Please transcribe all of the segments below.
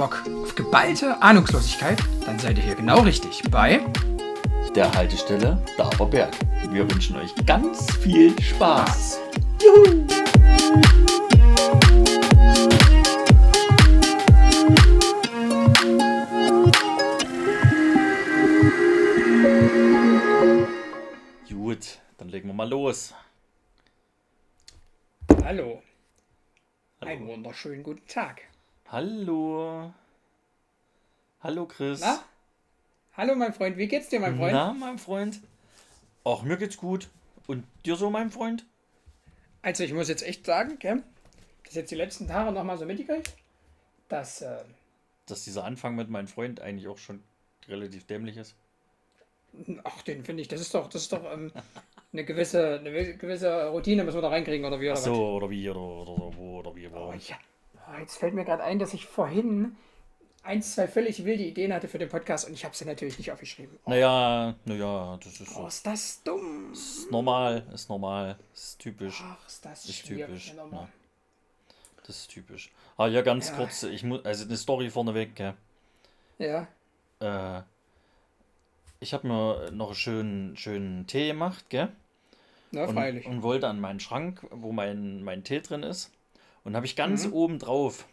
Bock auf geballte Ahnungslosigkeit? Dann seid ihr hier genau richtig bei der Haltestelle Daberberg. Wir wünschen euch ganz viel Spaß. Juhu! Gut, dann legen wir mal los. Hallo. Hallo. Einen wunderschönen guten Tag. Hallo. Hallo Chris. Na? Hallo mein Freund, wie geht's dir, mein Freund? Na, mein Freund. Ach, mir geht's gut. Und dir so, mein Freund? Also ich muss jetzt echt sagen, gell, dass jetzt die letzten Tage nochmal so mitgekriegt, dass... Äh, dass dieser Anfang mit meinem Freund eigentlich auch schon relativ dämlich ist. Ach, den finde ich, das ist doch, das ist doch ähm, eine, gewisse, eine gewisse Routine müssen wir da reinkriegen, oder wie? Oder Ach so, was? oder wie, oder, oder wo, oder wie, wo. Oh, ja. Oh, jetzt fällt mir gerade ein, dass ich vorhin ein, zwei völlig wilde Ideen hatte für den Podcast und ich habe sie natürlich nicht aufgeschrieben. Oh. Naja, naja, das ist so. Oh, ist das dumm. Ist normal, ist normal, ist typisch. Ach, ist das ist typisch. Ja. Das ist typisch. Ah ja, ganz ja. kurz, ich muss, also eine Story vorneweg, gell? Ja. Äh, ich habe mir noch einen schönen, schönen Tee gemacht, gell? Freilich. Und, und wollte an meinen Schrank, wo mein, mein Tee drin ist. Und habe ich ganz mhm. oben drauf,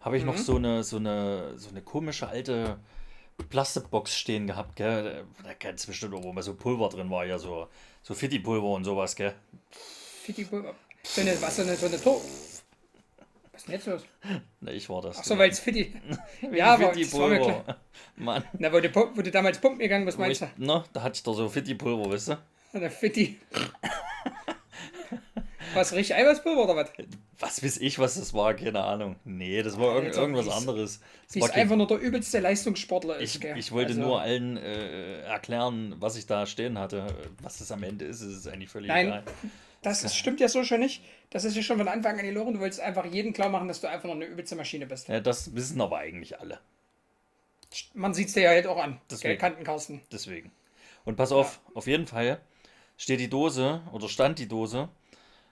habe ich mhm. noch so eine, so, eine, so eine komische alte Plastikbox stehen gehabt, gell? Da kennst du bestimmt, wo mal so Pulver drin war, ja, so, so Fitti-Pulver und sowas, gell? Fitti-Pulver? So eine, was, so eine, so eine Tor was ist denn jetzt los? Na, ich war das. Ach so, weil es Fitti. ja, aber klar. Mann. Na, wo du, wo du damals pumpen gegangen bist, meinst du? Na, da hatte ich doch so Fitti-Pulver, weißt du? Eine Fitti. Was, richtig Eiweißpulver oder was? Was weiß ich, was das war, keine Ahnung. Nee, das war irg irgendwas anderes. Das ist einfach nur der übelste Leistungssportler. Ist, ich, ich wollte also, nur allen äh, erklären, was ich da stehen hatte. Was es am Ende ist, ist eigentlich völlig Nein, egal. Das, das stimmt ja so schon nicht. Das ist ja schon von Anfang an die Loren. Du wolltest einfach jeden klar machen, dass du einfach noch eine übelste Maschine bist. Ja, das wissen aber eigentlich alle. Man sieht es dir ja halt auch an. Deswegen. Kantenkarsten. Deswegen. Und pass auf, ja. auf jeden Fall steht die Dose oder stand die Dose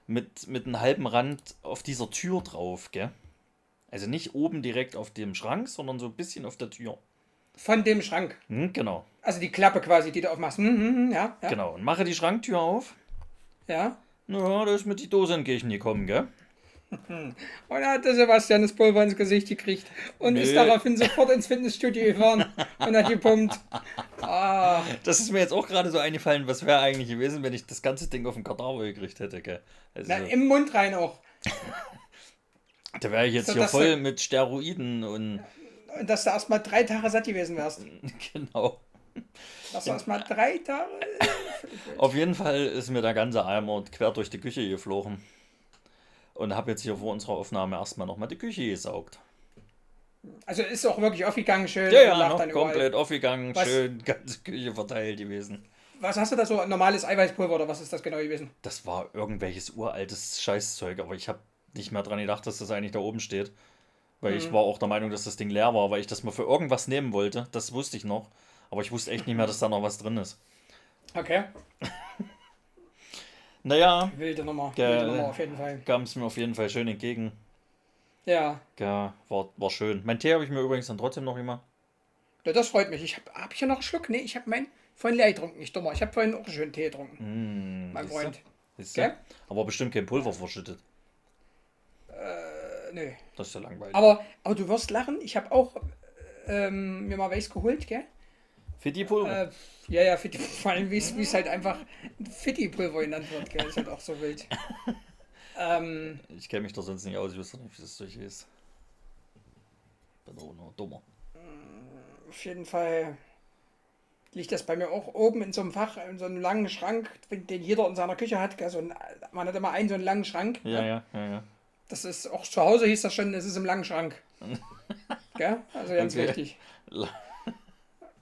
mit, mit einem halben Rand auf dieser Tür drauf, gell? Also nicht oben direkt auf dem Schrank, sondern so ein bisschen auf der Tür. Von dem Schrank? Hm, genau. Also die Klappe quasi, die du aufmachst. Hm, hm, hm, ja, ja. Genau. Und mache die Schranktür auf. Ja. Ja, da ist mir die Dose entgegengekommen, gell? Und da hat der Sebastian das Pulver ins Gesicht gekriegt und Nö. ist daraufhin sofort ins Fitnessstudio gefahren und hat gepumpt. Ah. Das ist mir jetzt auch gerade so eingefallen, was wäre eigentlich gewesen, wenn ich das ganze Ding auf den Kadaver gekriegt hätte, gell? Also, Na, im Mund rein auch. da wäre ich jetzt so, hier voll du, mit Steroiden und. Dass du erstmal drei Tage satt gewesen wärst. Genau. Dass du erstmal drei Tage. auf jeden Fall ist mir der ganze Eimer quer durch die Küche geflogen. Und habe jetzt hier vor unserer Aufnahme erstmal nochmal die Küche gesaugt. Also ist auch wirklich aufgegangen, schön. Ja, ja, noch komplett aufgegangen, was, schön, ganze Küche verteilt gewesen. Was hast du da so? Normales Eiweißpulver oder was ist das genau gewesen? Das war irgendwelches uraltes Scheißzeug, aber ich habe nicht mehr dran gedacht, dass das eigentlich da oben steht. Weil mhm. ich war auch der Meinung, dass das Ding leer war, weil ich das mal für irgendwas nehmen wollte. Das wusste ich noch. Aber ich wusste echt nicht mehr, dass da noch was drin ist. Okay. naja. Wilde Nummer. Wilde Nummer auf jeden Fall. Kam es mir auf jeden Fall schön entgegen. Ja. Ja, war, war schön. Mein Tee habe ich mir übrigens dann trotzdem noch immer. Ja, das freut mich. Ich habe hab ich hier noch einen Schluck? Nee, ich habe meinen vorhin leer getrunken. Nicht dummer. Ich habe vorhin auch einen schönen Tee getrunken. Mm, mein Freund. Okay? Aber bestimmt kein Pulver verschüttet. Äh, nee. Das ist ja langweilig. Aber, aber du wirst lachen. Ich habe auch ähm, mir mal Weiß geholt, gell? Fitti-Pulver? Äh, ja, ja, Fitti, vor allem wie es halt einfach Fitti-Pulver genannt wird, gell? Ist halt auch so wild. Ähm, ich kenne mich da sonst nicht aus, ich wüsste nicht, wie das durch ist. Bin auch nur dummer. Auf jeden Fall liegt das bei mir auch oben in so einem Fach, in so einem langen Schrank, den jeder in seiner Küche hat. Also man hat immer einen so einen langen Schrank. Ja, ja, ja, ja. Das ist auch zu Hause hieß das schon, es ist im langen Schrank. Gell? Also ganz okay. wichtig.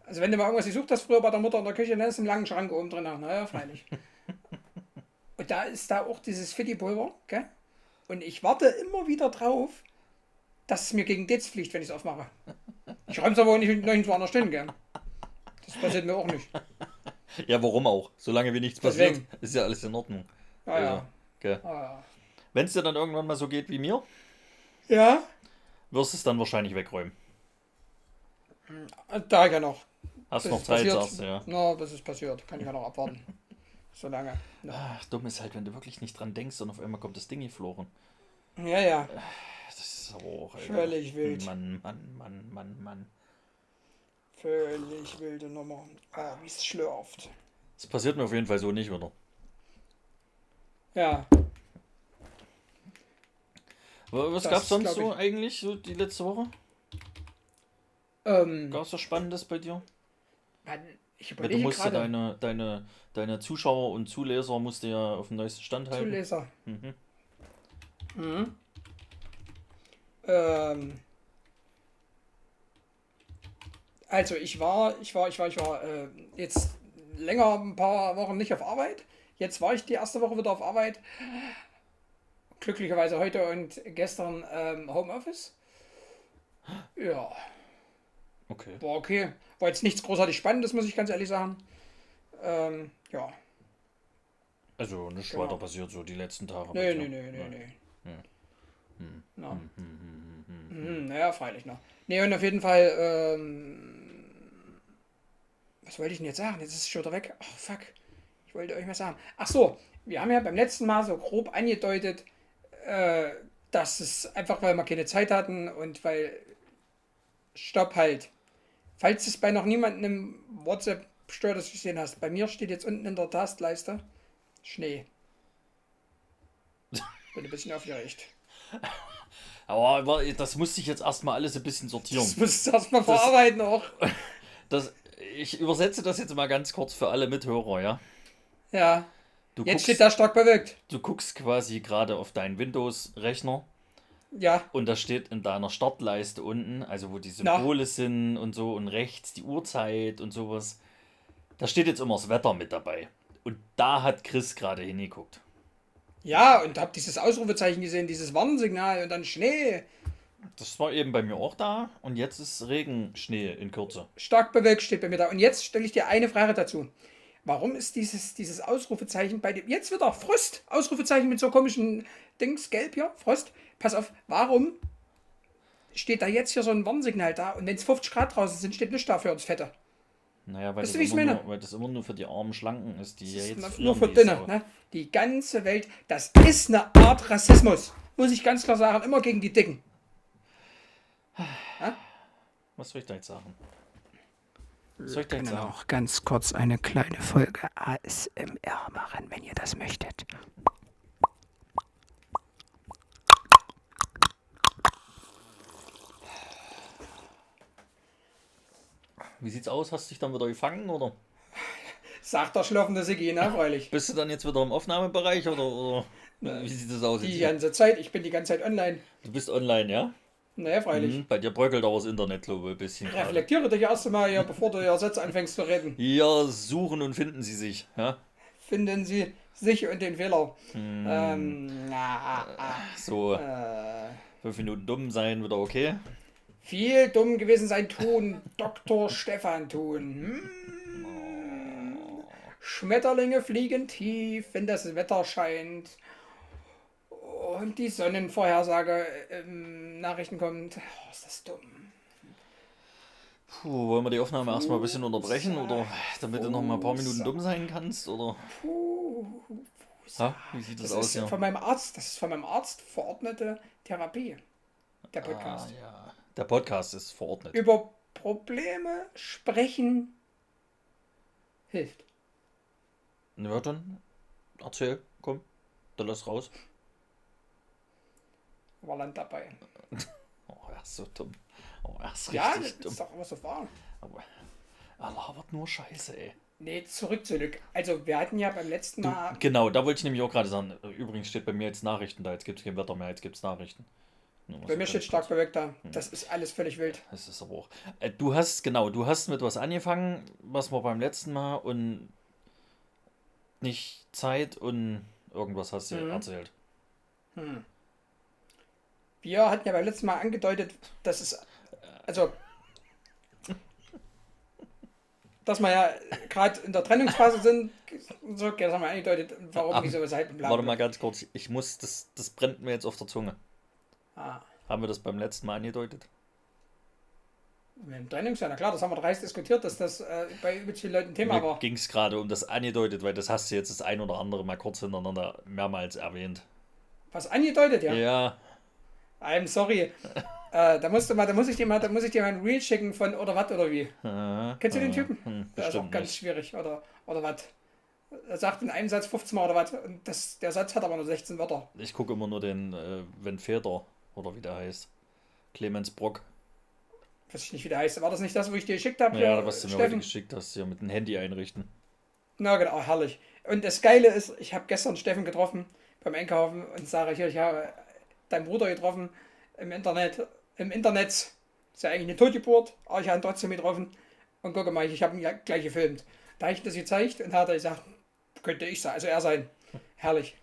Also wenn du mal irgendwas gesucht hast früher bei der Mutter in der Küche, dann ist im langen Schrank oben drin. Naja, freilich. Und da ist da auch dieses Fitti-Pulver, gell? Und ich warte immer wieder drauf, dass es mir gegen Ditz fliegt, wenn ich es aufmache. Ich räume es aber auch nicht nirgendwo anders stehen, gell? Das passiert mir auch nicht. Ja, warum auch? Solange wie nichts passiert, Deswegen. ist ja alles in Ordnung. Ah, also, ja. Okay. Ah, ja. Wenn es dir dann irgendwann mal so geht wie mir, ja, wirst du es dann wahrscheinlich wegräumen. Da ja noch. Hast noch Zeit, passiert. sagst du, ja. Na, bis es passiert. Kann ich ja noch abwarten. So lange. Ach, dumm ist halt, wenn du wirklich nicht dran denkst und auf einmal kommt das Ding geflogen. Ja, ja. Das ist auch, Alter. Völlig wild. Mann, Mann, Mann, Mann, Mann. Völlig wilde Nummer. Ah, wie es schlürft. Das passiert mir auf jeden Fall so nicht wieder. Ja. Wa- Was Das gab's sonst so ich. eigentlich so die letzte Woche? Ähm, Gab's was Spannendes bei dir? Mann, ich Weil du überlege musst ja gerade. deine, deine, deine Zuschauer und Zuleser musst du ja auf dem neuesten Stand halten. Zuleser. Mhm. Mhm. Ähm, also ich war, ich war, ich war, ich war äh, jetzt länger ein paar Wochen nicht auf Arbeit. Jetzt war ich die erste Woche wieder auf Arbeit. Glücklicherweise heute und gestern ähm, Homeoffice. Ja, Okay. war okay. War jetzt nichts großartig Spannendes, muss ich ganz ehrlich sagen. Ähm, ja. Also nichts Genau. weiter passiert so die letzten Tage. Nee, nee, nee, nee, Nein. nee. Hm. Na. Hm, hm, hm, hm, hm. Mhm, naja, freilich noch. Nee, und auf jeden Fall, ähm, was wollte ich denn jetzt sagen? Jetzt ist es schon wieder weg. Ach, fuck. Ich wollte euch mal sagen. Ach so, wir haben ja beim letzten Mal so grob angedeutet, äh, dass es einfach, weil wir keine Zeit hatten und weil. Stopp halt. Falls es bei noch niemandem im WhatsApp stört, das gesehen hast, bei mir steht jetzt unten in der Tastleiste Schnee. Bin ein bisschen aufgeregt. Aber, das musste ich jetzt erstmal alles ein bisschen sortieren. Das musst du erstmal verarbeiten auch. Das, ich übersetze das jetzt mal ganz kurz für alle Mithörer, ja? Ja. Du Jetzt guckst, steht da stark bewölkt. du guckst quasi gerade auf deinen Windows-Rechner Ja, und da steht in deiner Startleiste unten, also wo die Na. Symbole sind und so und rechts die Uhrzeit und sowas. Da steht jetzt immer das Wetter mit dabei. Und da hat Chris gerade hingeguckt. ja, und hab dieses Ausrufezeichen gesehen, dieses Warnsignal und dann Schnee. Das war eben bei mir auch da und jetzt ist Regenschnee in Kürze. Stark bewölkt steht bei mir da. Und jetzt stelle ich dir eine Frage dazu. Warum ist dieses, dieses Ausrufezeichen bei dem. Jetzt wieder Frost. Ausrufezeichen mit so komischen Dings, gelb hier, Frost. Pass auf, warum steht da jetzt hier so ein Warnsignal da und wenn es 50 Grad draußen sind, steht nichts da für uns Fette. Naja, weil Weißt das, meine? nur, weil das immer nur für die armen Schlanken ist, die ja Das jetzt ist frieren nur für. Sau. Ne? Die ganze Welt, das ist eine Art Rassismus. Muss ich ganz klar sagen, immer gegen die Dicken. Was soll ich da jetzt sagen? Was soll ich da jetzt sagen? auch ganz kurz eine kleine Folge ASMR machen, wenn ihr das möchtet. Wie sieht's aus? Hast du dich dann wieder gefangen oder Sagt der schlafende Sigi, ne, freilich. bist du dann jetzt wieder im Aufnahmebereich oder, oder wie sieht das aus? Die Jetzt? ganze Zeit, ich bin die ganze Zeit online. Du bist online, ja? Naja, freilich. Mhm. Bei dir bröckelt aber das Internet, glaube ich, ein bisschen. Reflektiere dich erst einmal hier, bevor du ja Sätze anfängst zu reden. Hier suchen und finden sie sich. Ja? Finden Sie sich und den Fehler. Hm. Ähm, na, ah, So, äh, fünf Minuten dumm sein, wieder okay. Viel dumm gewesen sein tun, Dr. Stefan tun. Hm. Schmetterlinge fliegen tief, wenn das Wetter scheint. Und die Sonnenvorhersage im Nachrichten kommt. Oh, ist das dumm. Puh, wollen wir die Aufnahme erstmal ein bisschen unterbrechen oder damit du noch mal ein paar Minuten dumm sein kannst? Oder Puh. ha? wie sieht das, Das aus ist hier? von meinem Arzt, das ist von meinem Arzt verordnete Therapie. Der Podcast. Ah, ja. Der Podcast ist verordnet. Über Probleme sprechen hilft. Na dann, erzähl, komm, dann lass raus. War Land dabei. Oh, er ist so dumm. Oh, er ist Ja, richtig das dumm. ist doch immer so wahr. Aber er labert nur Scheiße, ey. Nee, zurück, zurück. Also, wir hatten ja beim letzten Du, Mal. genau, da wollte ich nämlich auch gerade sagen. Übrigens steht bei mir jetzt Nachrichten da. Jetzt gibt es kein Wetter mehr, jetzt gibt es Nachrichten. Bei mir steht stark bewölkt da. Das ist alles völlig wild. Das ist aber auch. Äh, du hast, genau, du hast mit was angefangen, was wir beim letzten Mal und nicht Zeit und irgendwas hast du Mhm. erzählt. Wir hatten ja beim letzten Mal angedeutet, dass es. Also. Dass wir ja gerade in der Trennungsphase sind. So, das haben wir angedeutet, warum, Aber- wieso, weshalb und bla. Warte mal ganz kurz, ich muss, das, das brennt mir jetzt auf der Zunge. Ah. Haben wir das beim letzten Mal angedeutet? Mit dem Trennungsjahr, na klar, das haben wir dreist diskutiert, dass das äh, bei übelst vielen Leuten Thema war. ging es gerade um das angedeutet, weil das hast du jetzt das ein oder andere mal kurz hintereinander mehrmals erwähnt. Was angedeutet, ja? Ja. I'm sorry. äh, da musst du mal, da muss ich dir mal, da muss ich dir mal ein Reel schicken von oder was oder wie. Kennst du den Typen? hm, Der ist auch ganz nicht. schwierig, oder, oder was. Er sagt in einem Satz 15 Mal oder was. Und das, der Satz hat aber nur 16 Wörter. Ich gucke immer nur den äh, Wenn Feder oder wie der heißt. Clemens Brock. Weiß ich nicht, wie der heißt. War das nicht das, wo ich dir geschickt habe? Ja, was du mir heute geschickt hast, hier mit dem Handy einrichten. Na genau, herrlich. Und das Geile ist, ich habe gestern Steffen getroffen beim Einkaufen und sage hier, ich habe deinen Bruder getroffen im Internet. Im Internet ist ja eigentlich eine Totgeburt, aber ich habe ihn trotzdem getroffen. Und gucke mal, ich habe ihn ja gleich gefilmt. Da habe ich das gezeigt und hat er gesagt, könnte ich sein, also er sein. Herrlich.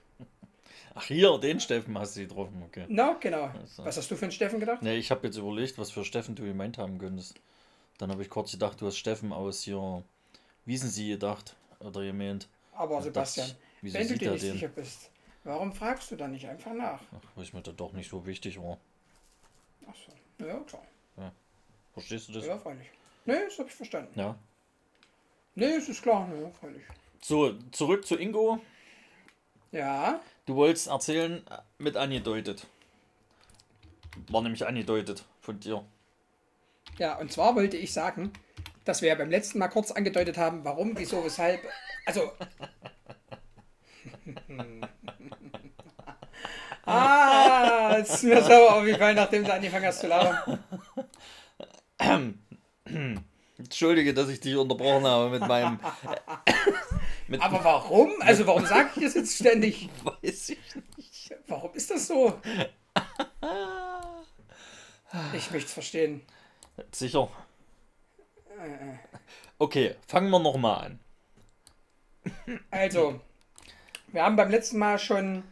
Ach hier, den Steffen hast du getroffen, okay. Na, genau. so. Was hast du für einen Steffen gedacht? Ne, ich habe jetzt überlegt, was für Steffen du gemeint haben könntest. Dann habe ich kurz gedacht, du hast Steffen aus hier Wiesensee gedacht oder gemeint. Aber dachte Sebastian, ich, wieso wenn du dir nicht den? sicher bist, warum fragst du dann nicht einfach nach? Ach, weil ich mir da doch nicht so wichtig war. Achso, ja klar. Verstehst du das? Ja, freilich. Nee, das habe ich verstanden. Ja. Nee, es ist klar, ja, freilich. So, zurück zu Ingo. Ja, Du wolltest erzählen, äh, mit angedeutet. War nämlich angedeutet von dir. ja, und zwar wollte ich sagen, dass wir ja beim letzten Mal kurz angedeutet haben, warum, wieso, weshalb. Also. ah, es ist mir sauer aufgefallen, nachdem du angefangen hast zu lachen. Entschuldige, dass ich dich unterbrochen habe mit meinem. Aber warum? Also, warum sage ich das jetzt ständig? weiß ich nicht. Warum ist das so? Ich möchte es verstehen. Sicher. Okay, fangen wir nochmal an. Also, wir haben beim letzten Mal schon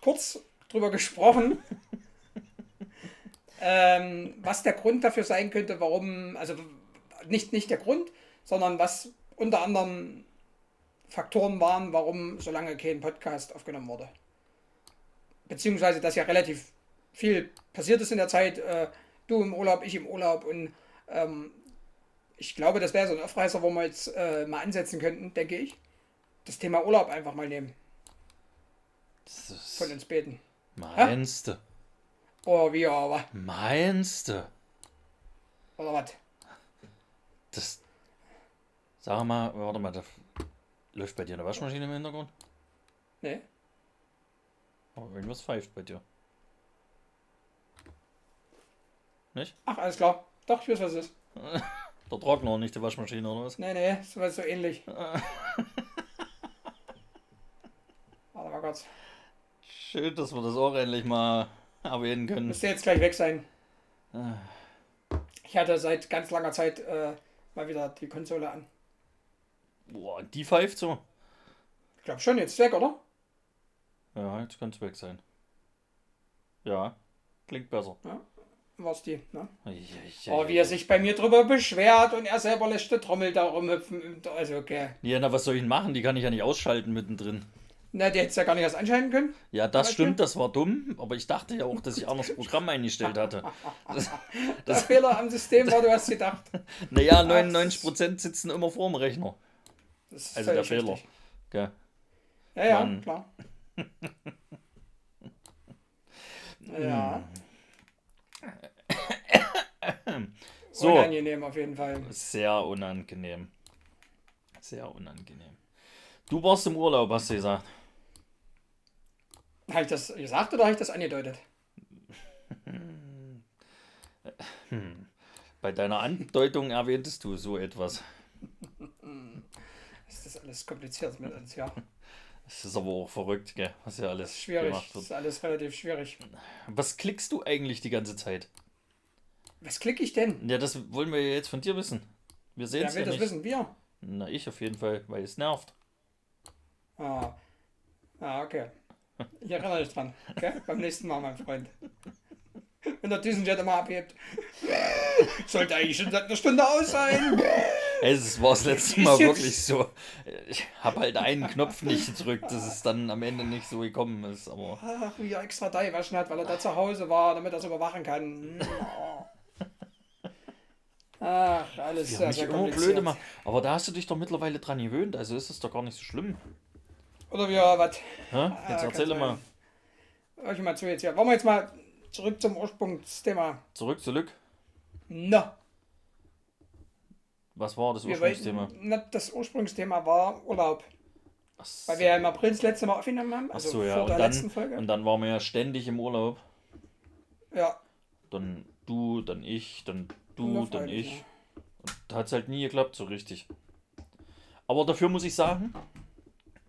kurz drüber gesprochen, ähm, was der Grund dafür sein könnte, warum, also nicht, nicht der Grund, sondern was unter anderem Faktoren waren, warum so lange kein Podcast aufgenommen wurde. Beziehungsweise, dass ja relativ viel passiert ist in der Zeit. Äh, du im Urlaub, ich im Urlaub und ähm, ich glaube, das wäre so ein Aufreißer, wo wir jetzt äh, mal ansetzen könnten, denke ich. Das Thema Urlaub einfach mal nehmen. Von uns beten. Meinst du? Oh, wie aber. Meinst du? Oder was? Das. Sag mal, warte mal, läuft bei dir eine Waschmaschine im Hintergrund? Nee? Aber irgendwas pfeift bei dir. Nicht? Ach, alles klar. Doch, ich weiß, was es ist. Der Trockner, nicht die Waschmaschine oder was? Nee, nee, ist was so ähnlich. Warte mal kurz. Schön, dass wir das auch endlich mal erwähnen können. Müsste jetzt gleich weg sein. Ah. Ich hatte seit ganz langer Zeit äh, mal wieder die Konsole an. Boah, die pfeift so. Ich glaube schon, jetzt weg, oder? Ja, jetzt könnte es weg sein. Ja, klingt besser. War's die, ne? Ja, Oh, wie er sich bei mir drüber beschwert und er selber lässt die Trommel da rumhüpfen. Also, okay. Ja, na, was soll ich denn machen? Die kann ich ja nicht ausschalten mittendrin. Na, die hättest ja gar nicht erst anschalten können. Ja, das stimmt, das war dumm, aber ich dachte ja auch, dass ich das Programm eingestellt hatte. Der Fehler am System war, du hast gedacht. Naja, Ach, 99% sitzen immer vorm Rechner. Das ist Also der Fehler. richtig. Gell? Ja, ja, Mann. klar. ja, So, unangenehm auf jeden Fall. sehr unangenehm. Sehr unangenehm. Du warst im Urlaub, hast du gesagt. Habe ich das gesagt oder habe ich das angedeutet? Bei deiner Andeutung erwähntest du so etwas. Ist das alles kompliziert mit uns, ja. Das ist aber auch verrückt, gell? Was ja alles Schwierig. gemacht Das wird. ist alles relativ schwierig. Was klickst du eigentlich die ganze Zeit? Was klicke ich denn? Ja, das wollen wir jetzt von dir wissen. Wir sehen es will ja das nicht. wissen? Wir. Na, ich auf jeden Fall, weil es nervt. Ah. ah, okay. Ich erinnere dich dran. Okay? Beim nächsten Mal, mein Freund. Wenn der Düsenjet immer abhebt. Sollte eigentlich schon seit einer Stunde aus sein. Es war das letzte Mal jetzt- wirklich so. Ich habe halt einen Knopf nicht gedrückt, dass es dann am Ende nicht so gekommen ist. Aber Ach, wie er extra da gewaschen hat, weil er da zu Hause war, damit er es überwachen kann. Ach, alles Ja, sehr, mich sehr immer kompliziert. blöd immer. Aber da hast du dich doch mittlerweile dran gewöhnt, also ist es doch gar nicht so schlimm. Oder wie, was? Hä? Jetzt kann erzähl sein. mal. Ich mal zu jetzt hier. Wollen wir jetzt mal zurück zum Ursprungsthema. Zurück, zurück. Na, Was war das Ursprungsthema? na, das Ursprungsthema war Urlaub. Ach Weil wir ja im April das letzte Mal aufgenommen haben. Also so, ja. vor Und der dann, letzten Folge. und dann waren wir ja ständig im Urlaub. ja, Dann du, dann ich, dann du, dann freilich, ich. Und da hat es halt nie geklappt, so richtig. Aber dafür muss ich sagen,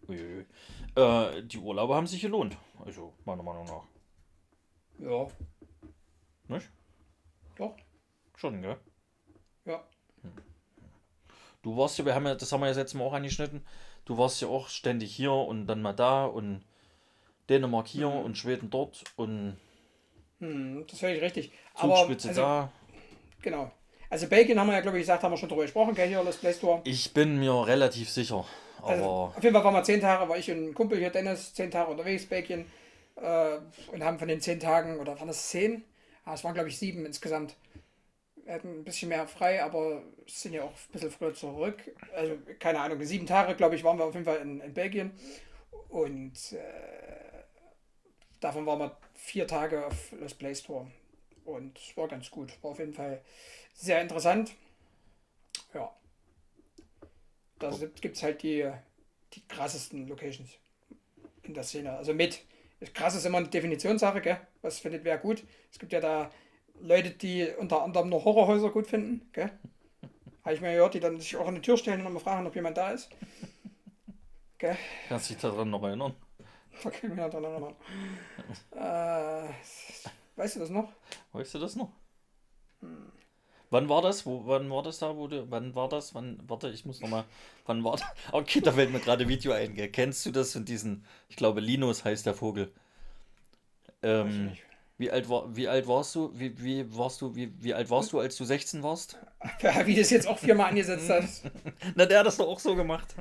äh, die Urlaube haben sich gelohnt. Also, meiner Meinung nach. ja, Nicht? doch. Schon, gell? Ja. Du warst ja, wir haben ja, das haben wir ja jetzt Mal auch angeschnitten, du warst ja auch ständig hier und dann mal da und Dänemark hier Mhm. und Schweden dort und Hm, das völlig richtig. Aber, Zugspitze also, da. genau. Also Belgien haben wir ja, glaube ich, gesagt, haben wir schon drüber gesprochen, gell, hier, das Play Store. Ich bin mir relativ sicher, aber Also, auf jeden Fall waren wir zehn Tage, war ich und ein Kumpel hier, Dennis, zehn Tage unterwegs, Belgien. Äh, und haben von den zehn Tagen, oder waren das zehn? Ah, es waren, glaube ich, sieben insgesamt. Wir hatten ein bisschen mehr frei, aber sind ja auch ein bisschen früher zurück. Also, keine Ahnung, sieben Tage, glaube ich, waren wir auf jeden Fall in, in Belgien. Und äh, davon waren wir vier Tage auf Los Play Store. Und es war ganz gut. War auf jeden Fall sehr interessant. Ja. Da gibt es halt die, die krassesten Locations in der Szene. Also mit. Krass ist immer eine Definitionssache, gell? Was findet wer gut? Es gibt ja da Leute, die unter anderem nur Horrorhäuser gut finden, gell? Habe ich mal gehört, die dann sich auch an die Tür stellen und nochmal fragen, ob jemand da ist. Gell? kannst dich daran noch erinnern? Da kann ich mich dran erinnern. Äh, weißt du das noch? Weißt du das noch? Hm. Wann war das? Wo, wann war das da? Wo du, wann war das? Wann, warte, ich muss nochmal. Wann war das? Okay, da fällt mir gerade Video ein. Gell? Kennst du das und diesen, ich glaube, Linus heißt der Vogel. Ähm. Wie alt war, wie alt warst du? Wie, wie warst du, wie, wie alt warst du, als du 16 warst? Ja, wie das jetzt auch viermal angesetzt hat. Na, der hat das doch auch so gemacht.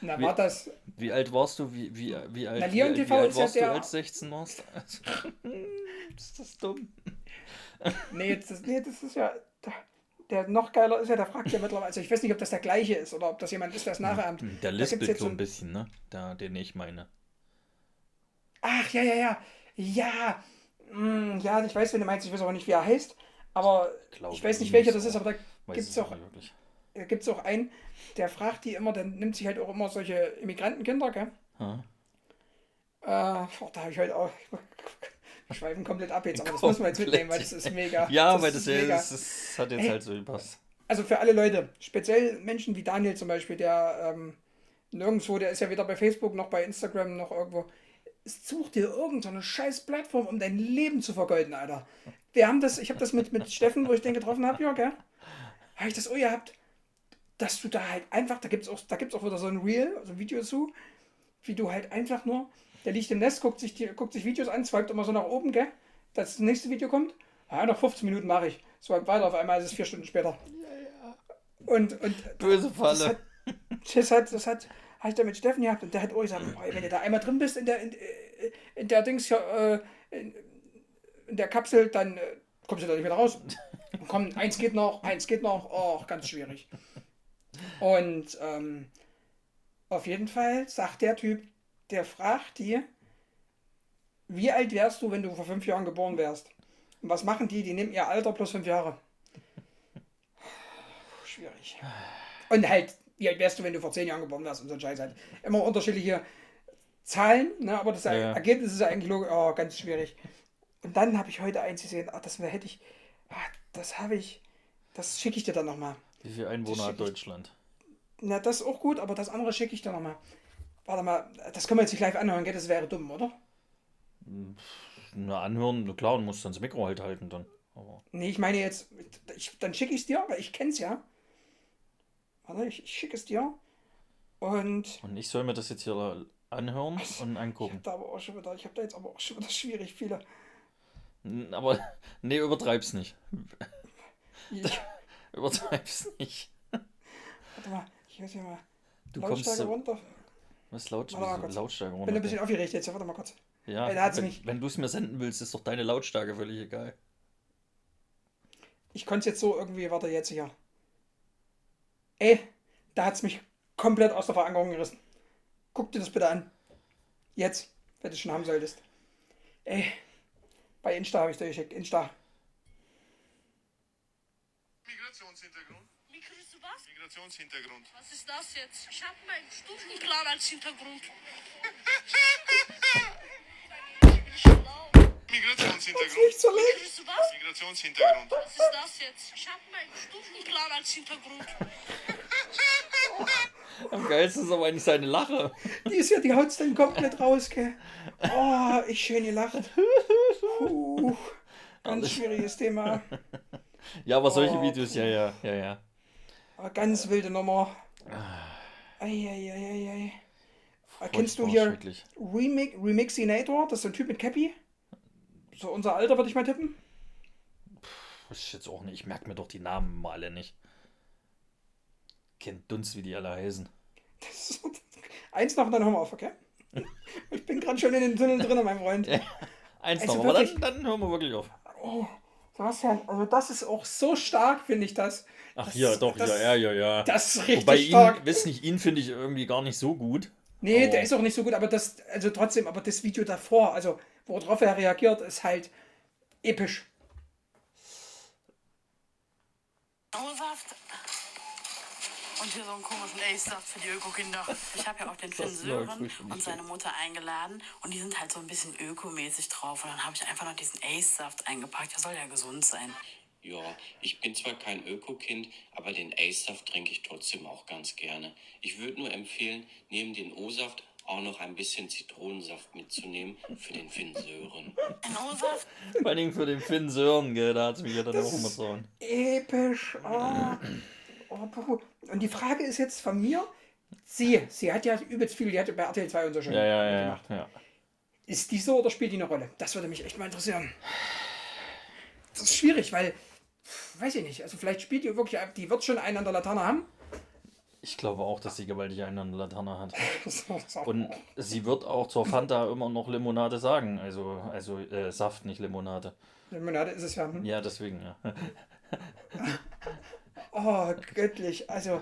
Na, Wie- war das. Wie alt warst du? Wie, wie, wie alt, Na, wie, wie alt warst du, als 16 warst? ist das dumm? Nee, das, nee, das ist ja. Der, noch geiler ist ja, der fragt ja mittlerweile. Also, ich weiß nicht, ob das der gleiche ist oder ob das jemand ist, der es nachahmt. Der Da lispelt jetzt so ein bisschen, ne? Der, den ich meine. Ach, ja, ja, ja. Ja. Hm, ja, ich weiß, wen du meinst. Ich weiß aber nicht, wie er heißt. Aber Glaube ich weiß nicht, welcher das ist, aber da gibt es auch, gibt's auch einen, der fragt die immer, der nimmt sich halt auch immer solche Immigrantenkinder, gell? Ja. Äh, boah, da habe ich heute auch. Wir schweifen komplett ab jetzt, aber das müssen wir jetzt mitnehmen, weil das ist mega. Ja, weil das, ist das, das hat jetzt Ey. halt so gepasst. Also für alle Leute, speziell Menschen wie Daniel zum Beispiel, der ähm, nirgendwo, der ist ja weder bei Facebook noch bei Instagram noch irgendwo. Such dir irgendeine scheiß Plattform, um dein Leben zu vergeuden, Alter. Wir haben das, ich habe das mit, mit Steffen, wo ich den getroffen habe, ja, gell? Habe ich das auch gehabt, dass du da halt einfach, da gibt es auch, da gibt's auch wieder so ein Reel, so ein Video zu, wie du halt einfach nur, der liegt im Nest, guckt sich, die, guckt sich Videos an, swiped immer so nach oben, gell? Dass das nächste Video kommt. Ja, noch 15 Minuten mache ich. Swipe weiter, auf einmal ist es vier Stunden später. Und, und Böse das Falle. hat, das hat, das hat, habe ich da mit Steffen gehabt und der hat auch gesagt, boah, wenn du da einmal drin bist in der, in, äh, in der Dings äh, in, in der Kapsel, dann äh, kommst du da nicht mehr raus. Komm, eins geht noch, eins geht noch, oh, ganz schwierig. Und ähm, auf jeden Fall sagt der Typ, der fragt die, wie alt wärst du, wenn du vor fünf Jahren geboren wärst? Und was machen die? Die nehmen ihr Alter plus fünf Jahre. Schwierig. Und halt, wie alt wärst du, wenn du vor zehn Jahren geboren wärst und so ein Scheiß halt. Immer unterschiedliche Zahlen, ne? aber das Ja. Ergebnis ist eigentlich logisch, oh, ganz schwierig. Und dann habe ich heute eins gesehen, ach, das hätte ich, ah, das habe ich, das schicke ich dir dann nochmal. Wie viele Einwohner hat schick ich- Deutschland? Na, das ist auch gut, aber das andere schicke ich dir nochmal. Warte mal, das können wir jetzt nicht live anhören, gell? Das wäre dumm, oder? Na, anhören, na klar, du musst dann das Mikro halt halten dann. Aber Nee, ich meine jetzt, ich, dann schicke ich es dir, weil ich kenn's ja. Warte, ich, ich schicke es dir. Und und ich soll mir das jetzt hier anhören und ich angucken. habe da aber auch schon wieder, ich habe da jetzt aber auch schon wieder schwierig viele. Aber, nee, übertreib's nicht. Ich, Übertreib's nicht. warte mal, ich weiß ja mal. Du kommst Lautstärke so, runter. was laut, Warte kurz. Lautstärke Bin ein runter. bisschen aufgeregt jetzt, warte mal kurz. Ja, Ey, wenn, mich. wenn du es mir senden willst, ist doch deine Lautstärke völlig egal. ich konnte es jetzt so irgendwie, warte jetzt hier. Ey, da hat es mich komplett aus der Verankerung gerissen. Guck dir das bitte an. Jetzt, wenn du es schon haben solltest. Ey, bei Insta habe ich dir geschickt. Insta. Migrationshintergrund. Migrationshintergrund. Was? Migrationshintergrund. Was ist das jetzt? Ich habe meinen Stufenplan als Hintergrund. Migrationshintergrund. Nicht so leicht. Was? Migrationshintergrund. Was ist das jetzt? Ich habe meinen Stufenplan als Hintergrund. Am geilsten ist aber eigentlich seine Lache. Die ist ja, die haut's dann komplett raus, gell? Oh, ich schön gelacht. Puh, ganz schwieriges Thema. Ja, aber solche Oh, Videos, ja, ja, ja, ja. Ah, Ganz wilde Nummer. Eieieiei. Kennst du hier. Remix, Remixinator? Das ist so ein Typ mit Cappy. So unser Alter würde ich mal tippen. Das ist jetzt auch nicht. Ich merke mir doch die Namen mal alle nicht. Kennt Dunst, wie die alle heißen. Eins noch und dann hören wir auf, okay? Ich bin gerade schon in den Tunnel drin, mein Freund. Eins Also noch, aber wirklich? dann, dann hören wir wirklich auf. Sebastian, also das ist auch so stark, finde ich das. Ach Das- ja, doch, das- ja, ja, ja, ja. Das ist richtig Wobei ihn, stark. wissen nicht, ihn finde ich irgendwie gar nicht so gut. Nee, Aber- der ist auch nicht so gut, aber das, also trotzdem, aber das Video davor, also worauf er reagiert, ist halt episch. O-Saft und hier so einen komischen Ace-Saft für die Öko-Kinder. Ich habe ja auch den Finn Sören und seine Mutter eingeladen und die sind halt so ein bisschen ökomäßig drauf. Und dann habe ich einfach noch diesen Ace-Saft eingepackt. Der soll ja gesund sein. Ja, ich bin zwar kein Öko-Kind, aber den Ace-Saft trinke ich trotzdem auch ganz gerne. Ich würde nur empfehlen, neben den O-Saft auch noch ein bisschen Zitronensaft mitzunehmen für den Finn Sören. Ein O-Saft? Vor allen Dingen für den Finn Sören, gell, da hat es mich ja dann auch immer so. Episch. Oh. Oh, und die Frage ist jetzt von mir, sie, sie hat ja übelst viel, die hat bei RTL 2 und so schon Ja, ja, ja, gemacht. ja. Ist die so oder spielt die eine Rolle? Das würde mich echt mal interessieren. Das ist schwierig, weil, weiß ich nicht, also vielleicht spielt die wirklich, die wird schon einen an der Laterne haben. Ich glaube auch, dass sie gewaltig der Laterne hat. Und sie wird auch zur Fanta immer noch Limonade sagen. Also, also äh, Saft, nicht Limonade. Limonade ist es ja. Hm? Ja, deswegen, ja. Oh, göttlich. Also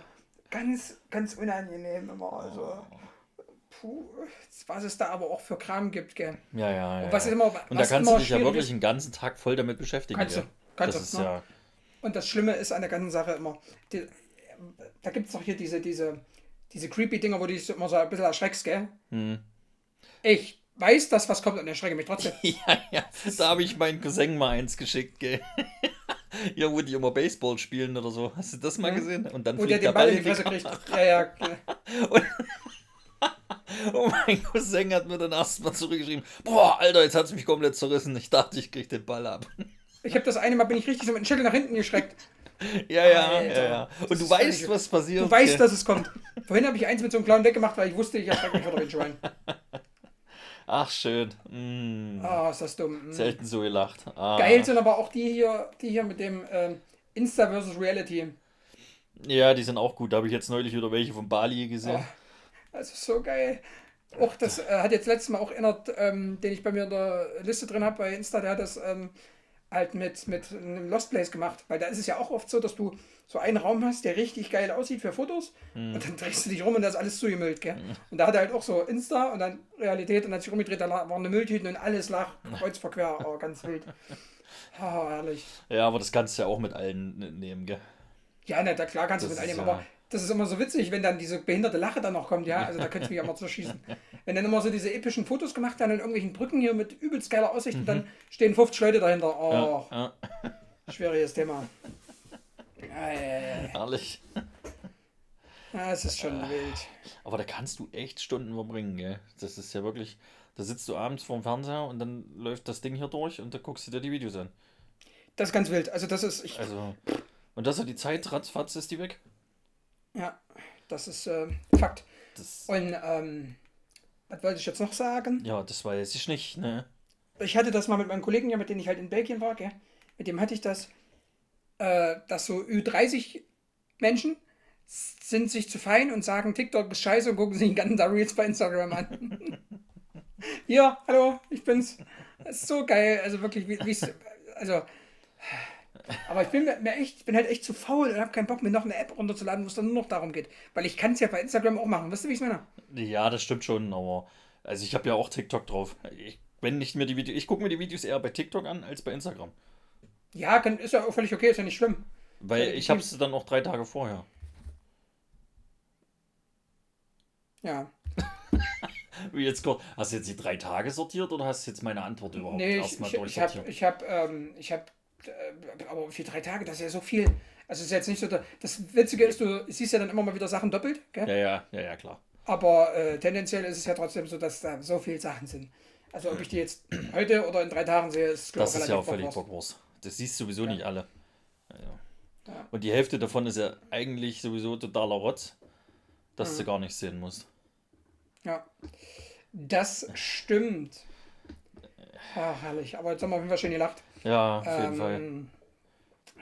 ganz, ganz unangenehm immer. Also, puh, was es da aber auch für Kram gibt, gell? Ja, ja, ja. was ja. immer- Und da was kannst du dich ja wirklich einen ganzen Tag voll damit beschäftigen. Kannst du, kannst das du, ne? ja. Und das Schlimme ist an der ganzen Sache immer, die, da gibt es doch hier diese, diese, diese creepy Dinger, wo du dich immer so ein bisschen erschreckst, gell? Hm. Ich weiß, dass was kommt und erschrecke mich trotzdem. Ja, ja. Da habe ich meinen Cousin mal eins geschickt, gell. Ja, wo die immer Baseball spielen oder so. Hast du das mal gesehen? Und dann Wo der fliegt den Ball in die Fresse kriegt. Ja, ja. genau. Und mein Cousin hat mir dann erstmal zurückgeschrieben: Boah, Alter, jetzt hat es mich komplett zerrissen. Ich dachte, ich krieg den Ball ab. Ich habe das eine Mal, bin ich richtig so mit dem Schädel nach hinten geschreckt. Ja, ja, ja, ja. Und du weißt, was passiert. Du weißt, dass es kommt. Vorhin habe ich eins mit so einem Clown weggemacht, weil ich wusste, ich erschrecke mich vor dem Schwein. Ach, schön. Mm. Ah, ist das dumm. Mm. Selten so gelacht. Ah. Geil sind aber auch die hier, die hier mit dem ähm, Insta versus Reality. Ja, die sind auch gut. Da habe ich jetzt neulich wieder welche von Bali gesehen. Ah. Das ist so geil. Auch das äh, hat jetzt letztes Mal auch erinnert, ähm, den ich bei mir in der Liste drin habe bei Insta, der hat das ähm, halt mit, mit einem Lost Place gemacht. Weil da ist es ja auch oft so, dass du so einen Raum hast, der richtig geil aussieht für Fotos und dann drehst du dich rum und da ist alles zugemüllt, gell? Und da hat er halt auch so Insta und dann Realität und hat sich rumgedreht, da waren eine Mülltüten und alles lag kreuz verquer. Oh, ganz wild. Oh, herrlich. Ja, aber das kannst du ja auch mit allen ne- nehmen, gell? Ja, na, da klar kannst du Das mit ist einnehmen, ja- aber das ist immer so witzig, wenn dann diese behinderte Lache dann noch kommt, ja, also da könnte ich mich immer zerschießen. Wenn dann immer so diese epischen Fotos gemacht werden an irgendwelchen Brücken hier mit übelst geiler Aussicht und dann stehen 50 Leute dahinter. Oh, Mhm. Ja, schwieriges Thema. Ja, ja, ja, ja. herrlich. ja, es ist schon wild. Aber da kannst du echt Stunden verbringen, gell? Das ist ja wirklich. Da sitzt du abends vorm Fernseher und dann läuft das Ding hier durch und da guckst du dir die Videos an. Das ist ganz wild. Also das ist, ich, Also. Und das so die Zeit, ratzfatz ist die weg. Ja, das ist äh, Fakt. Das, Und ähm, was wollte ich jetzt noch sagen? ja, das weiß ich nicht, ne? ich hatte das mal mit meinem Kollegen, ja, mit dem ich halt in Belgien war, gell? mit dem hatte ich das, äh, dass so Ü30 Menschen sind sich zu fein und sagen, TikTok ist scheiße und gucken sich die ganzen Reels bei Instagram an. Hier, hallo, ich bin's. Das ist so geil, also wirklich, wie, wie's, also Aber ich bin mir, mir echt, ich bin halt echt zu faul und habe keinen Bock, mir noch eine App runterzuladen, wo es dann nur noch darum geht. Weil ich kann es ja bei Instagram auch machen. Weißt du, wie ich es meine? Ja, das stimmt schon, aber also ich habe ja auch TikTok drauf. Ich, wenn nicht mir die Videos, ich gucke mir die Videos eher bei TikTok an als bei Instagram. Ja, kann, ist ja auch völlig okay, ist ja nicht schlimm. Weil Ja, ich ich- habe es dann auch drei Tage vorher. Ja. Wie jetzt kurz, hast du jetzt die drei Tage sortiert oder hast du jetzt meine Antwort überhaupt Nee, erstmal ich, ich habe, durchsortiert? ich habe, ähm, ich habe, äh, aber für drei Tage, das ist ja so viel. Also es ist jetzt nicht so, da- das Witzige ist, du siehst ja dann immer mal wieder Sachen doppelt, gell? Ja, ja, ja, ja, klar. Aber äh, tendenziell ist es ja trotzdem so, dass da so viele Sachen sind. Also ob ich die jetzt heute oder in drei Tagen sehe, ist Das ist ja auch völlig Bockwurst. Das siehst sowieso nicht alle. Ja. Ja. Und die Hälfte davon ist ja eigentlich sowieso totaler Rotz, dass Mhm. du gar nicht sehen musst. Ja, das stimmt. Ja, herrlich. Aber jetzt haben wir auf jeden Fall schön gelacht. Ja, auf jeden Fall. Ähm,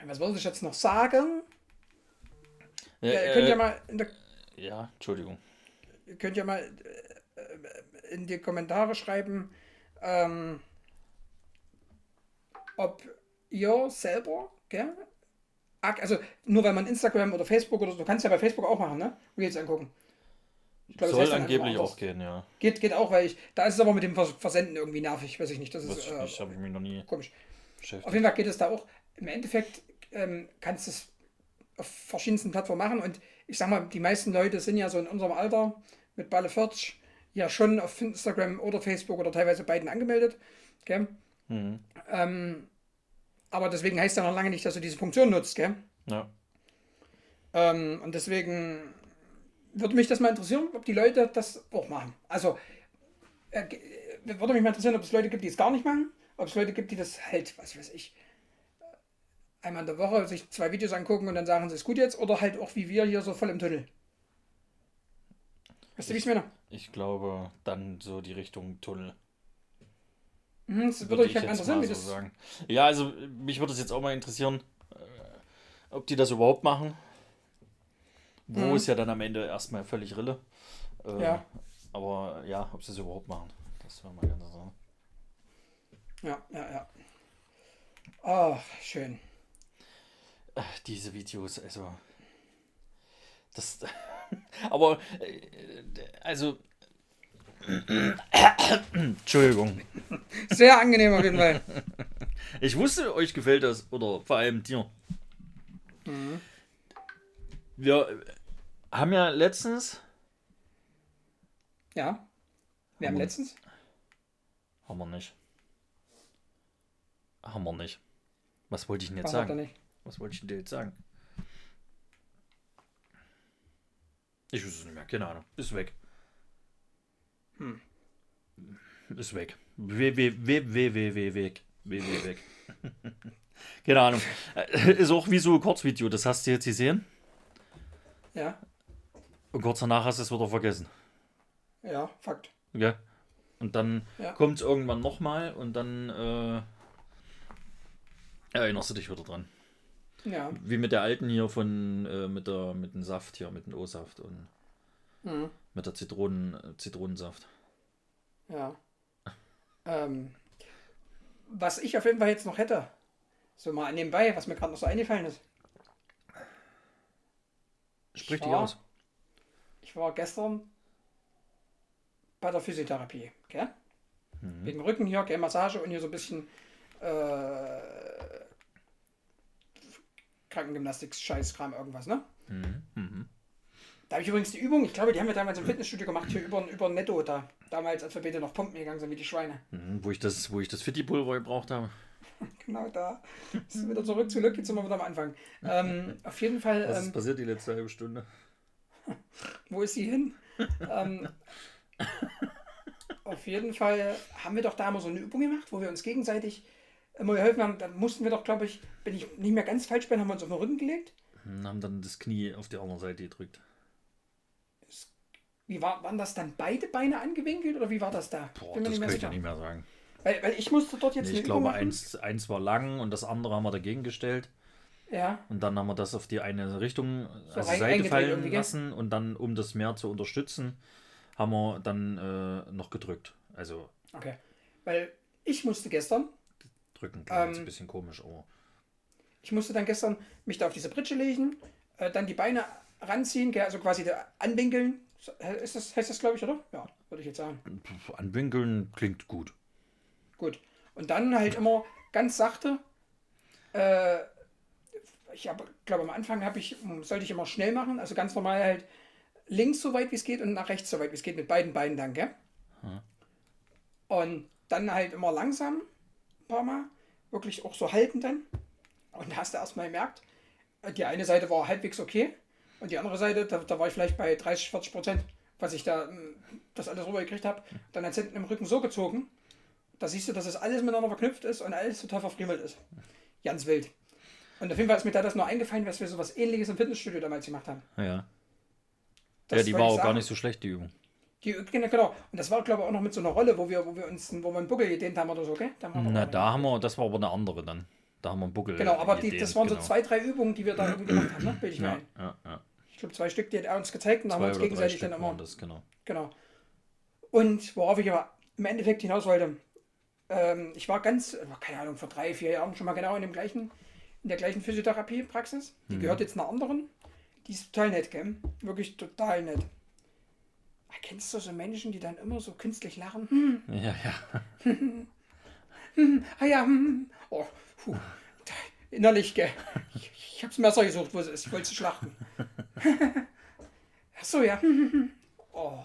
was wollte ich jetzt noch sagen? Ja, Ja, ihr könnt ja äh, mal in der ja, Entschuldigung. Ihr könnt ja mal äh, äh, in die Kommentare schreiben, ähm, ob ihr selber, gell? Also nur weil man Instagram oder Facebook oder so, du kannst ja bei Facebook auch machen, ne? Reels angucken. Ich glaub, das Soll heißt dann angeblich auch gehen, ja. Geht, geht auch, weil ich, da ist es aber mit dem Vers- Versenden irgendwie nervig, weiß ich nicht. Das Das ist äh, habe ich mich noch nie komisch. Auf beschäftigt. jeden Fall geht es da auch. Im Endeffekt ähm, kannst du es auf verschiedensten Plattformen machen und ich sag mal, die meisten Leute sind ja so in unserem Alter mit Balle 40 ja schon auf Instagram oder Facebook oder teilweise beiden angemeldet. Gell? Mhm. Ähm, aber deswegen heißt ja noch lange nicht, dass du diese Funktion nutzt. Gell? Ja. Ähm, und deswegen würde mich das mal interessieren, ob die Leute das auch machen. Also äh, äh, würde mich mal interessieren, ob es Leute gibt, die es gar nicht machen, ob es Leute gibt, die das halt, was weiß ich, einmal in der Woche sich zwei Videos angucken und dann sagen sie, ist gut jetzt, oder halt auch wie wir hier so voll im Tunnel. Weißt du, wie ich meine? Ich glaube, dann so die Richtung Tunnel. Mhm, das würde Würde mich halt interessieren, mal wie so das. sagen. Ja, also mich würde es jetzt auch mal interessieren, äh, ob die das überhaupt machen. Wo Mhm. ist ja dann am Ende erstmal völlig Rille. Äh, Ja. Aber ja, ob sie es überhaupt machen. Das wäre mal ganz interessant. Ja, ja, ja. Ach, schön. Äh, Diese Videos, also. Das. Aber, äh, also. Entschuldigung. Sehr angenehm auf jeden Fall. Ich wusste, euch gefällt das. Oder vor allem dir. Mhm. Wir haben ja letztens. Ja. Wir haben Hammer. letztens. Haben wir nicht. Haben wir nicht. Was wollte ich denn jetzt er sagen? Was wollte ich denn dir jetzt sagen? Ich wüsste es nicht mehr. Keine Ahnung. Ist weg. Hm. Ist weg. W, w, w, w, w, w, weg. W, w, weg. Keine Ahnung. Äh, Ist auch wie so ein Kurzvideo. Das hast du jetzt gesehen. Ja, Und kurz danach hast du es wieder vergessen. ja, Fakt. Ja. Und dann Ja. kommt es irgendwann nochmal und dann äh, erinnerst du dich wieder dran. Ja. Wie mit der alten hier von, äh, mit, der, mit dem Saft hier, mit dem O-Saft und Mhm. mit der Zitronen, äh, Zitronensaft. Ja. Ähm, was ich auf jeden Fall jetzt noch hätte, so mal nebenbei, was mir gerade noch so eingefallen ist. Sprich Ich dich aus. Ich war gestern bei der Physiotherapie, gell? Wegen Rücken hier, gell, Massage und hier so ein bisschen äh, Krankengymnastik, Scheißkram, irgendwas, ne? Mhm. Mhm. Da habe ich übrigens die Übung, ich glaube, die haben wir damals im Fitnessstudio gemacht, hier über, über Netto da. Damals, als wir bitte noch pumpen gegangen sind wie die Schweine. Mhm. Wo ich das, wo ich das Fitti-Pulver gebraucht habe. Genau da. Sind wieder zurück zu Glück, jetzt sind wir wieder am Anfang. Ähm, auf jeden Fall, Was ähm, ist passiert die letzte halbe Stunde? wo ist sie hin? ähm, auf jeden Fall haben wir doch da mal so eine Übung gemacht, wo wir uns gegenseitig immer geholfen haben. Dann mussten wir doch, glaube ich, wenn ich nicht mehr ganz falsch bin, haben wir uns auf den Rücken gelegt. Und haben dann das Knie auf die andere Seite gedrückt. Wie war, waren das dann beide Beine angewinkelt oder wie war das da? Boah, Bin das kann ich ja nicht mehr sagen. Weil, weil ich musste dort jetzt Nee, ich glaube, machen. eins, eins war lang und das andere haben wir dagegen gestellt. Ja, Und dann haben wir das auf die eine Richtung, also rein- Seite fallen lassen und dann, um das mehr zu unterstützen, haben wir dann äh, noch gedrückt. Also okay. Weil ich musste gestern drücken jetzt Ähm, ein bisschen komisch, aber Ich musste dann gestern mich da auf diese Pritsche legen, äh, dann die Beine ranziehen, also quasi da anwinkeln. Ist das, heißt das, glaube ich, oder? Ja, würde ich jetzt sagen. Anwinkeln klingt gut. Gut. Und dann halt immer ganz sachte. Äh, ich habe, glaube am Anfang habe ich, hm, sollte ich immer schnell machen, also ganz normal halt links so weit wie es geht und nach rechts so weit wie es geht mit beiden Beinen dann, gell? Und dann halt immer langsam, paar Mal, wirklich auch so halten dann. Und da hast du erstmal gemerkt, die eine Seite war halbwegs okay und die andere Seite, da, da war ich vielleicht bei 30, 40 Prozent, was ich da hm, das alles rübergekriegt habe. Dann hat es hinten im Rücken so gezogen, da siehst du, dass es alles miteinander verknüpft ist und alles total verfriemelt ist. Ganz wild. Und auf jeden Fall ist mir da das nur eingefallen, dass wir sowas ähnliches im Fitnessstudio damals gemacht haben. Ja. Das ja, die war auch gar sagen. nicht so schlecht, die Übung. Die, genau, genau. Und das war, glaube ich, auch noch mit so einer Rolle, wo wir, wo wir uns, wo wir einen Buckel gedehnt haben oder so, gell? Da haben wir Na, da haben wir, das war aber eine andere dann. Da haben wir einen Buckel. Genau, aber die, gedehnt, das waren so genau. zwei, drei Übungen, die wir da irgendwie gemacht haben, ne? Bild ich Ja, ein. ja, ja. Ich glaube, zwei Stück, die hat er uns gezeigt und da haben wir uns gegenseitig dann immer. das, genau. Genau. Und worauf ich aber im Endeffekt hinaus wollte, ähm, ich war ganz, äh, keine Ahnung, vor drei, vier Jahren schon mal genau in dem gleichen, in der gleichen Physiotherapiepraxis. Die gehört jetzt einer anderen. Die ist total nett, gell? Wirklich total nett. Kennst du so Menschen, die dann immer so künstlich lachen? Hm, Ja, ja. ah ja, hm. Oh, puh. Da, Innerlich, gell? Ich, ich hab's Messer gesucht, wo es ist. Ich wollte sie schlachten. Ach so, ja. Oh.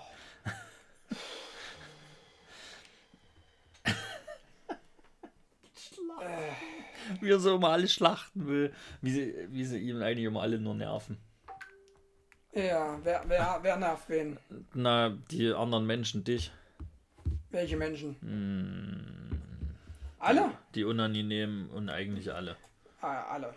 Wie er so immer alle schlachten will. Wie sie, wie sie ihm eigentlich immer alle nur nerven. Ja, wer, wer, wer nervt wen? Na, die anderen Menschen, dich. Welche Menschen? Hm. Alle? Die unangenehmen und eigentlich alle. Ah, alle.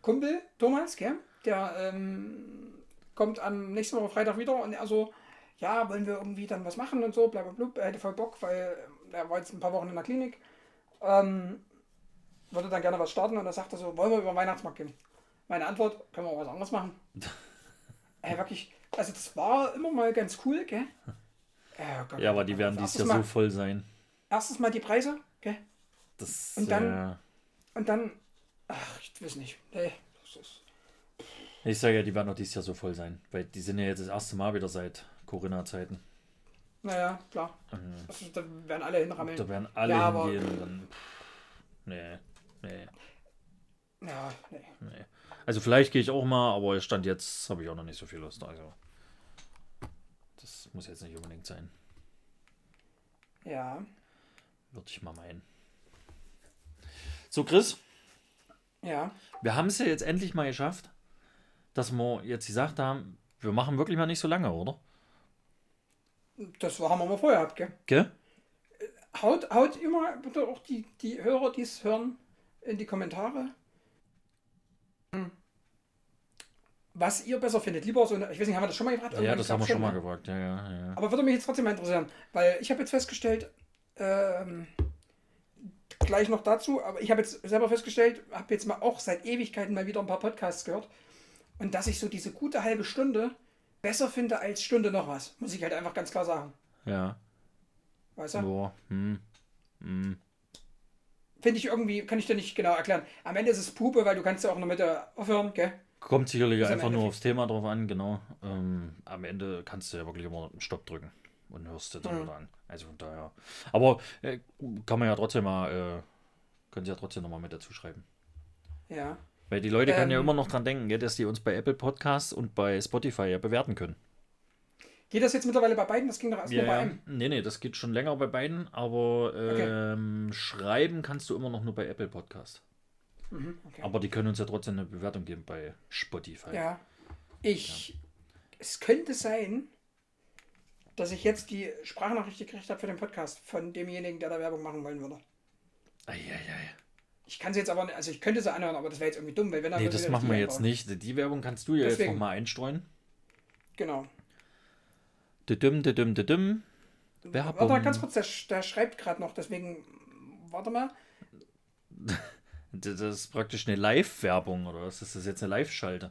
Kumpel, Thomas, gell? Der ähm, kommt am nächsten Woche Freitag wieder und er so, ja, wollen wir irgendwie dann was machen und so, bla bla bla. Er hätte voll Bock, weil ähm, er war jetzt ein paar Wochen in der Klinik. Ähm, würde dann gerne was starten und er sagte so, wollen wir über den Weihnachtsmarkt gehen? Meine Antwort, können wir auch was anderes machen? Ey, wirklich, also das war immer mal ganz cool, gell? Äh, Gott, Ja, aber die werden dieses Jahr mal, so voll sein. Erstes Mal die Preise, gell? Das, Und dann- äh, Und dann, ach, ich weiß nicht. Nee, das ist, ich sage ja, die werden auch dieses Jahr so voll sein. Weil die sind ja jetzt das erste Mal wieder seit Corinna-Zeiten. naja, klar. Also, da werden alle hinrammeln. Da werden alle Ja, aber- hingehen und dann. Pff, nee, nee, Ja, nee. nee. Also vielleicht gehe ich auch mal, aber Stand jetzt habe ich auch noch nicht so viel Lust. Also. Das muss jetzt nicht unbedingt sein. Ja. Würde ich mal meinen. So, Chris, Ja. wir haben es ja jetzt endlich mal geschafft, dass wir jetzt gesagt haben, wir machen wirklich mal nicht so lange, oder? Das haben wir mal vorher gehabt, gell? Gell? Haut, haut immer bitte auch die, die Hörer, die es hören, in die Kommentare. Hm. Was ihr besser findet. Lieber so eine, ich weiß nicht, haben wir das schon mal gefragt? Ja, Irgendwann? das haben wir schon mal gefragt. Ja, ja, ja. Aber würde mich jetzt trotzdem mal interessieren, weil ich habe jetzt festgestellt, ähm, gleich noch dazu, aber ich habe jetzt selber festgestellt, habe jetzt mal auch seit Ewigkeiten mal wieder ein paar Podcasts gehört und dass ich so diese gute halbe Stunde besser finde als Stunde noch was, muss ich halt einfach ganz klar sagen. Ja. Weißt du? Boah, hm. Hm. Finde ich irgendwie, kann ich dir nicht genau erklären. Am Ende ist es Pupe, weil du kannst ja auch noch mit der aufhören, gell? Kommt sicherlich am einfach nur aufs Thema drauf an, genau. Ähm, am Ende kannst du ja wirklich immer einen Stopp drücken und hörst dir dann Mhm. wieder an. Also von daher. Aber äh, kann man ja trotzdem mal, äh, können sie ja trotzdem nochmal mit dazu schreiben. Ja. Weil die Leute können ja Ähm. immer noch dran denken, gell, dass die uns bei Apple Podcasts und bei Spotify ja bewerten können. Geht das jetzt mittlerweile bei beiden? Das ging doch erst nur bei einem. Nee, nee, das geht schon länger bei beiden, aber Okay. ähm, schreiben kannst du immer noch nur bei Apple Podcast. Mhm, okay. Aber die können uns ja trotzdem eine Bewertung geben bei Spotify. Ja. Ich. Es könnte sein, dass ich jetzt die Sprachnachricht gekriegt habe für den Podcast von demjenigen, der da Werbung machen wollen würde. Eieiei. Ich kann sie jetzt aber nicht, also ich könnte sie anhören, aber das wäre jetzt irgendwie dumm, weil wenn er Nee, das machen wir jetzt einbauen. nicht. Die Werbung kannst du ja jetzt Deswegen. nochmal einstreuen. Genau. Düdüm, düdüm, düdüm. Warte Werbung. mal ganz kurz, der, der schreibt gerade noch, deswegen. Warte mal. Das ist praktisch eine Live-Werbung, oder was? Ist das jetzt eine Live-Schalte?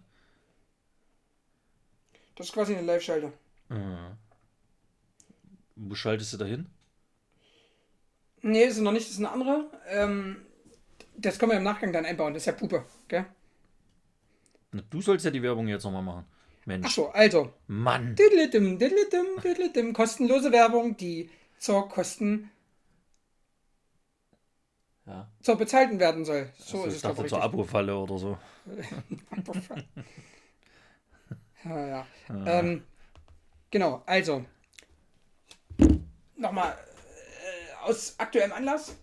Das ist quasi eine Live-Schalte. Mhm. Wo schaltest du da hin? Nee, ist noch nicht, das ist eine andere. Ähm, das können wir im Nachgang dann einbauen, das ist ja Puppe, gell? Na, Du sollst ja die Werbung jetzt nochmal machen. Mensch. Achso, also, Mann. diddlidim, diddlidim, diddlidim, kostenlose Werbung, die zur Kosten, Ja. zur bezahlten werden soll. So Also ist ich dachte zur Abo-Falle oder so. Ja, ja. Ähm, genau, also. Nochmal äh, aus aktuellem Anlass.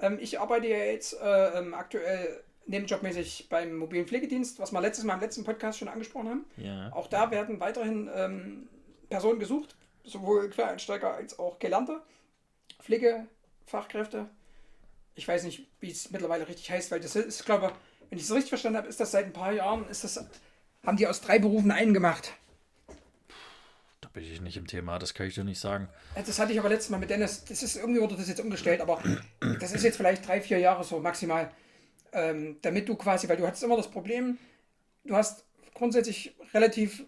Ähm, ich arbeite ja jetzt äh, ähm, aktuell nebenjobmäßig beim mobilen Pflegedienst, was wir letztes Mal im letzten Podcast schon angesprochen haben. Ja. Auch da werden weiterhin ähm, Personen gesucht, sowohl Quereinsteiger als auch gelernte Pflegefachkräfte. Ich weiß nicht, wie es mittlerweile richtig heißt, weil das ist, glaube wenn ich es richtig verstanden habe, ist das seit ein paar Jahren, ist das, haben die aus drei Berufen einen gemacht. Da bin ich nicht im Thema, das kann ich dir nicht sagen. Das hatte ich aber letztes Mal mit Dennis. Das ist irgendwie wurde das jetzt umgestellt, aber das ist jetzt vielleicht drei, vier Jahre so maximal. Ähm, damit du quasi, weil du hattest immer das Problem, du hast grundsätzlich relativ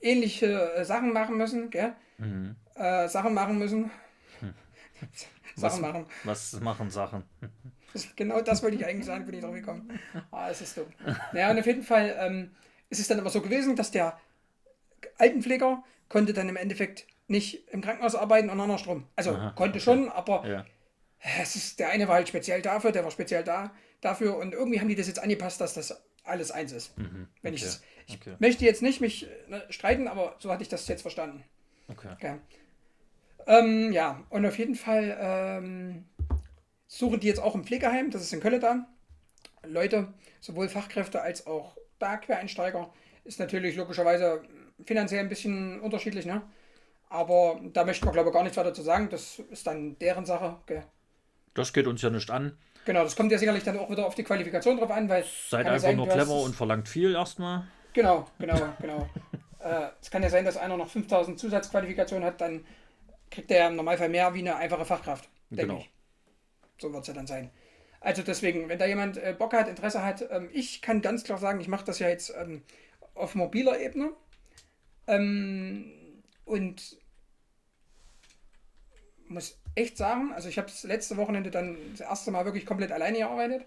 ähnliche äh, Sachen machen müssen, gell? Äh, Sachen machen müssen. Sachen machen. Was machen Sachen? Genau das wollte ich eigentlich sagen, bin ich drauf gekommen. Ah, es ist dumm. Naja, und auf jeden Fall ähm, ist es dann immer so gewesen, dass der Altenpfleger konnte dann im Endeffekt nicht im Krankenhaus arbeiten und andersrum. Also Aha, konnte okay. schon, aber Ja. es ist, der eine war halt speziell dafür, der war speziell da dafür und irgendwie haben die das jetzt angepasst, dass das alles eins ist. Wenn ich okay, es, ich okay. möchte jetzt nicht mich ne, streiten, aber so hatte ich das jetzt verstanden. Okay. Okay. Ähm, ja, und auf jeden Fall ähm, suchen die jetzt auch im Pflegeheim, das ist in Köln da. Leute, sowohl Fachkräfte als auch da Quereinsteiger, ist natürlich logischerweise finanziell ein bisschen unterschiedlich, ne? Aber da möchten wir, glaube ich, gar nichts weiter zu sagen. Das ist dann deren Sache. Gell? Das geht uns ja nicht an. Genau, das kommt ja sicherlich dann auch wieder auf die Qualifikation drauf an, weil. Seid einfach sein, nur clever und verlangt viel erstmal. Genau, genau, genau. äh, es kann ja sein, dass einer noch 5000 Zusatzqualifikationen hat, dann kriegt er im Normalfall mehr wie eine einfache Fachkraft. Denke Genau. ich. So wird es ja dann sein. Also deswegen, wenn da jemand äh, Bock hat, Interesse hat, ähm, ich kann ganz klar sagen, ich mache das ja jetzt ähm, auf mobiler Ebene. Ähm, und muss echt sagen, also ich habe das letzte Wochenende dann das erste Mal wirklich komplett alleine gearbeitet.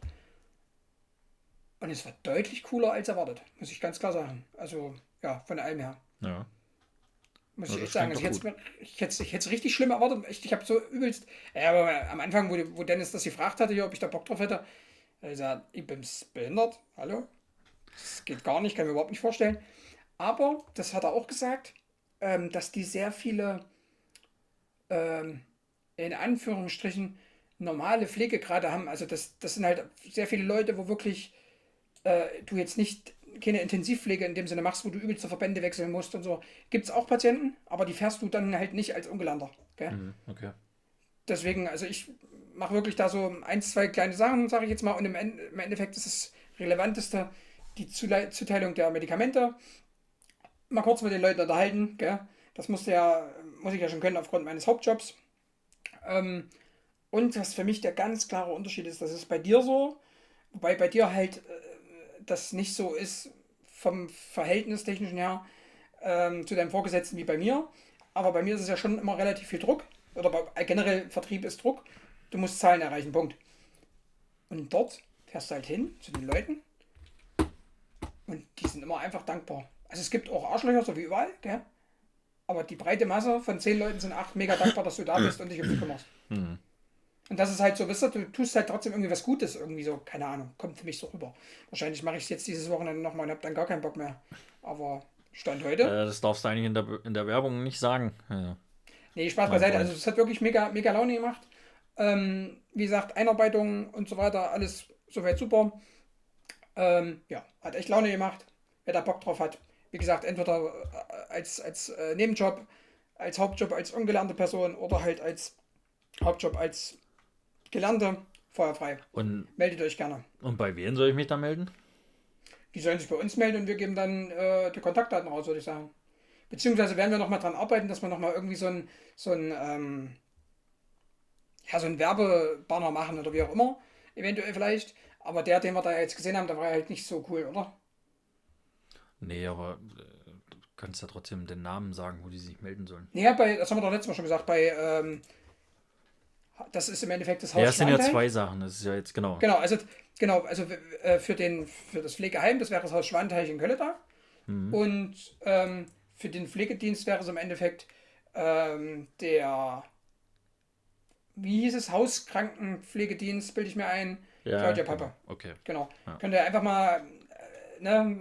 Und es war deutlich cooler als erwartet, muss ich ganz klar sagen. Also, ja, von allem her. Ja. Muss Ja, ich echt sagen. Also ich hätte ich hätte ich hätte es richtig schlimm erwartet. Echt, ich habe so übelst. Ja, aber am Anfang, wo, wo Dennis das gefragt hatte, hier, ob ich da Bock drauf hätte, er gesagt, ich bin behindert. Hallo? Das geht gar nicht, kann ich mir überhaupt nicht vorstellen. Aber, das hat er auch gesagt, ähm, dass die sehr viele, ähm, in Anführungsstrichen, normale Pflegegrade haben. Also, das, das sind halt sehr viele Leute, wo wirklich äh, du jetzt nicht keine Intensivpflege in dem Sinne machst, wo du übelste Verbände wechseln musst und so. Gibt es auch Patienten, aber die fährst du dann halt nicht als Ungelernter. Gell? Mhm, Okay. Deswegen, also ich mache wirklich da so ein, zwei kleine Sachen, sage ich jetzt mal, und im, End, im Endeffekt ist das Relevanteste die Zule Zuteilung der Medikamente. Mal kurz mit den Leuten unterhalten, gell? Das musste ja, muss ich ja schon können aufgrund meines Hauptjobs. Ähm, und was für mich der ganz klare Unterschied ist, das ist bei dir so, wobei bei dir halt äh, das nicht so ist vom Verhältnistechnischen her ähm, zu deinem Vorgesetzten wie bei mir. Aber bei mir ist es ja schon immer relativ viel Druck. Oder bei, generell Vertrieb ist Druck. Du musst Zahlen erreichen, Punkt. Und dort fährst du halt hin zu den Leuten und die sind immer einfach dankbar. Also es gibt auch Arschlöcher, so wie überall, gell? Aber die breite Masse von zehn Leuten sind acht mega dankbar, dass du da bist und dich um sie kümmerst. Und das ist halt so, wisst ihr, du tust halt trotzdem irgendwie was Gutes, irgendwie so, keine Ahnung, kommt für mich so rüber. Wahrscheinlich mache ich es jetzt dieses Wochenende nochmal und habe dann gar keinen Bock mehr. Aber Stand heute. Äh, das darfst du eigentlich in der, in der Werbung nicht sagen. Ja. Nee, Spaß Mein beiseite. Also es hat wirklich mega, mega Laune gemacht. Ähm, wie gesagt, Einarbeitung und so weiter, alles soweit super. Ähm, ja, hat echt Laune gemacht. Wer da Bock drauf hat. Wie gesagt, entweder äh, als, als äh, Nebenjob, als Hauptjob als ungelernte Person oder halt als Hauptjob als Gelernte, feuerfrei. Und, Meldet euch gerne. und bei wem soll ich mich da melden? Die sollen sich bei uns melden und wir geben dann äh, die Kontaktdaten raus, würde ich sagen. Beziehungsweise werden wir nochmal dran arbeiten, dass wir nochmal irgendwie so ein, so ein, ähm, ja, so ein Werbebanner machen oder wie auch immer. Eventuell vielleicht. Aber der, den wir da jetzt gesehen haben, der war halt nicht so cool, oder? Nee, aber äh, du kannst ja trotzdem den Namen sagen, wo die sich melden sollen. Ja, bei, das haben wir doch letztes Mal schon gesagt, bei, ähm, das ist im Endeffekt das Haus Ja, es sind ja zwei Sachen. Das ist ja jetzt genau. Genau, also genau, also äh, für, den, für das Pflegeheim, das wäre das Haus Schwanteich in Kölle da. Und ähm, für den Pflegedienst wäre es im Endeffekt ähm, der, wie hieß es, Hauskrankenpflegedienst, bilde ich mir ein, Claudia genau. Pappe. Okay. Genau. Könnt ihr einfach mal äh, ne,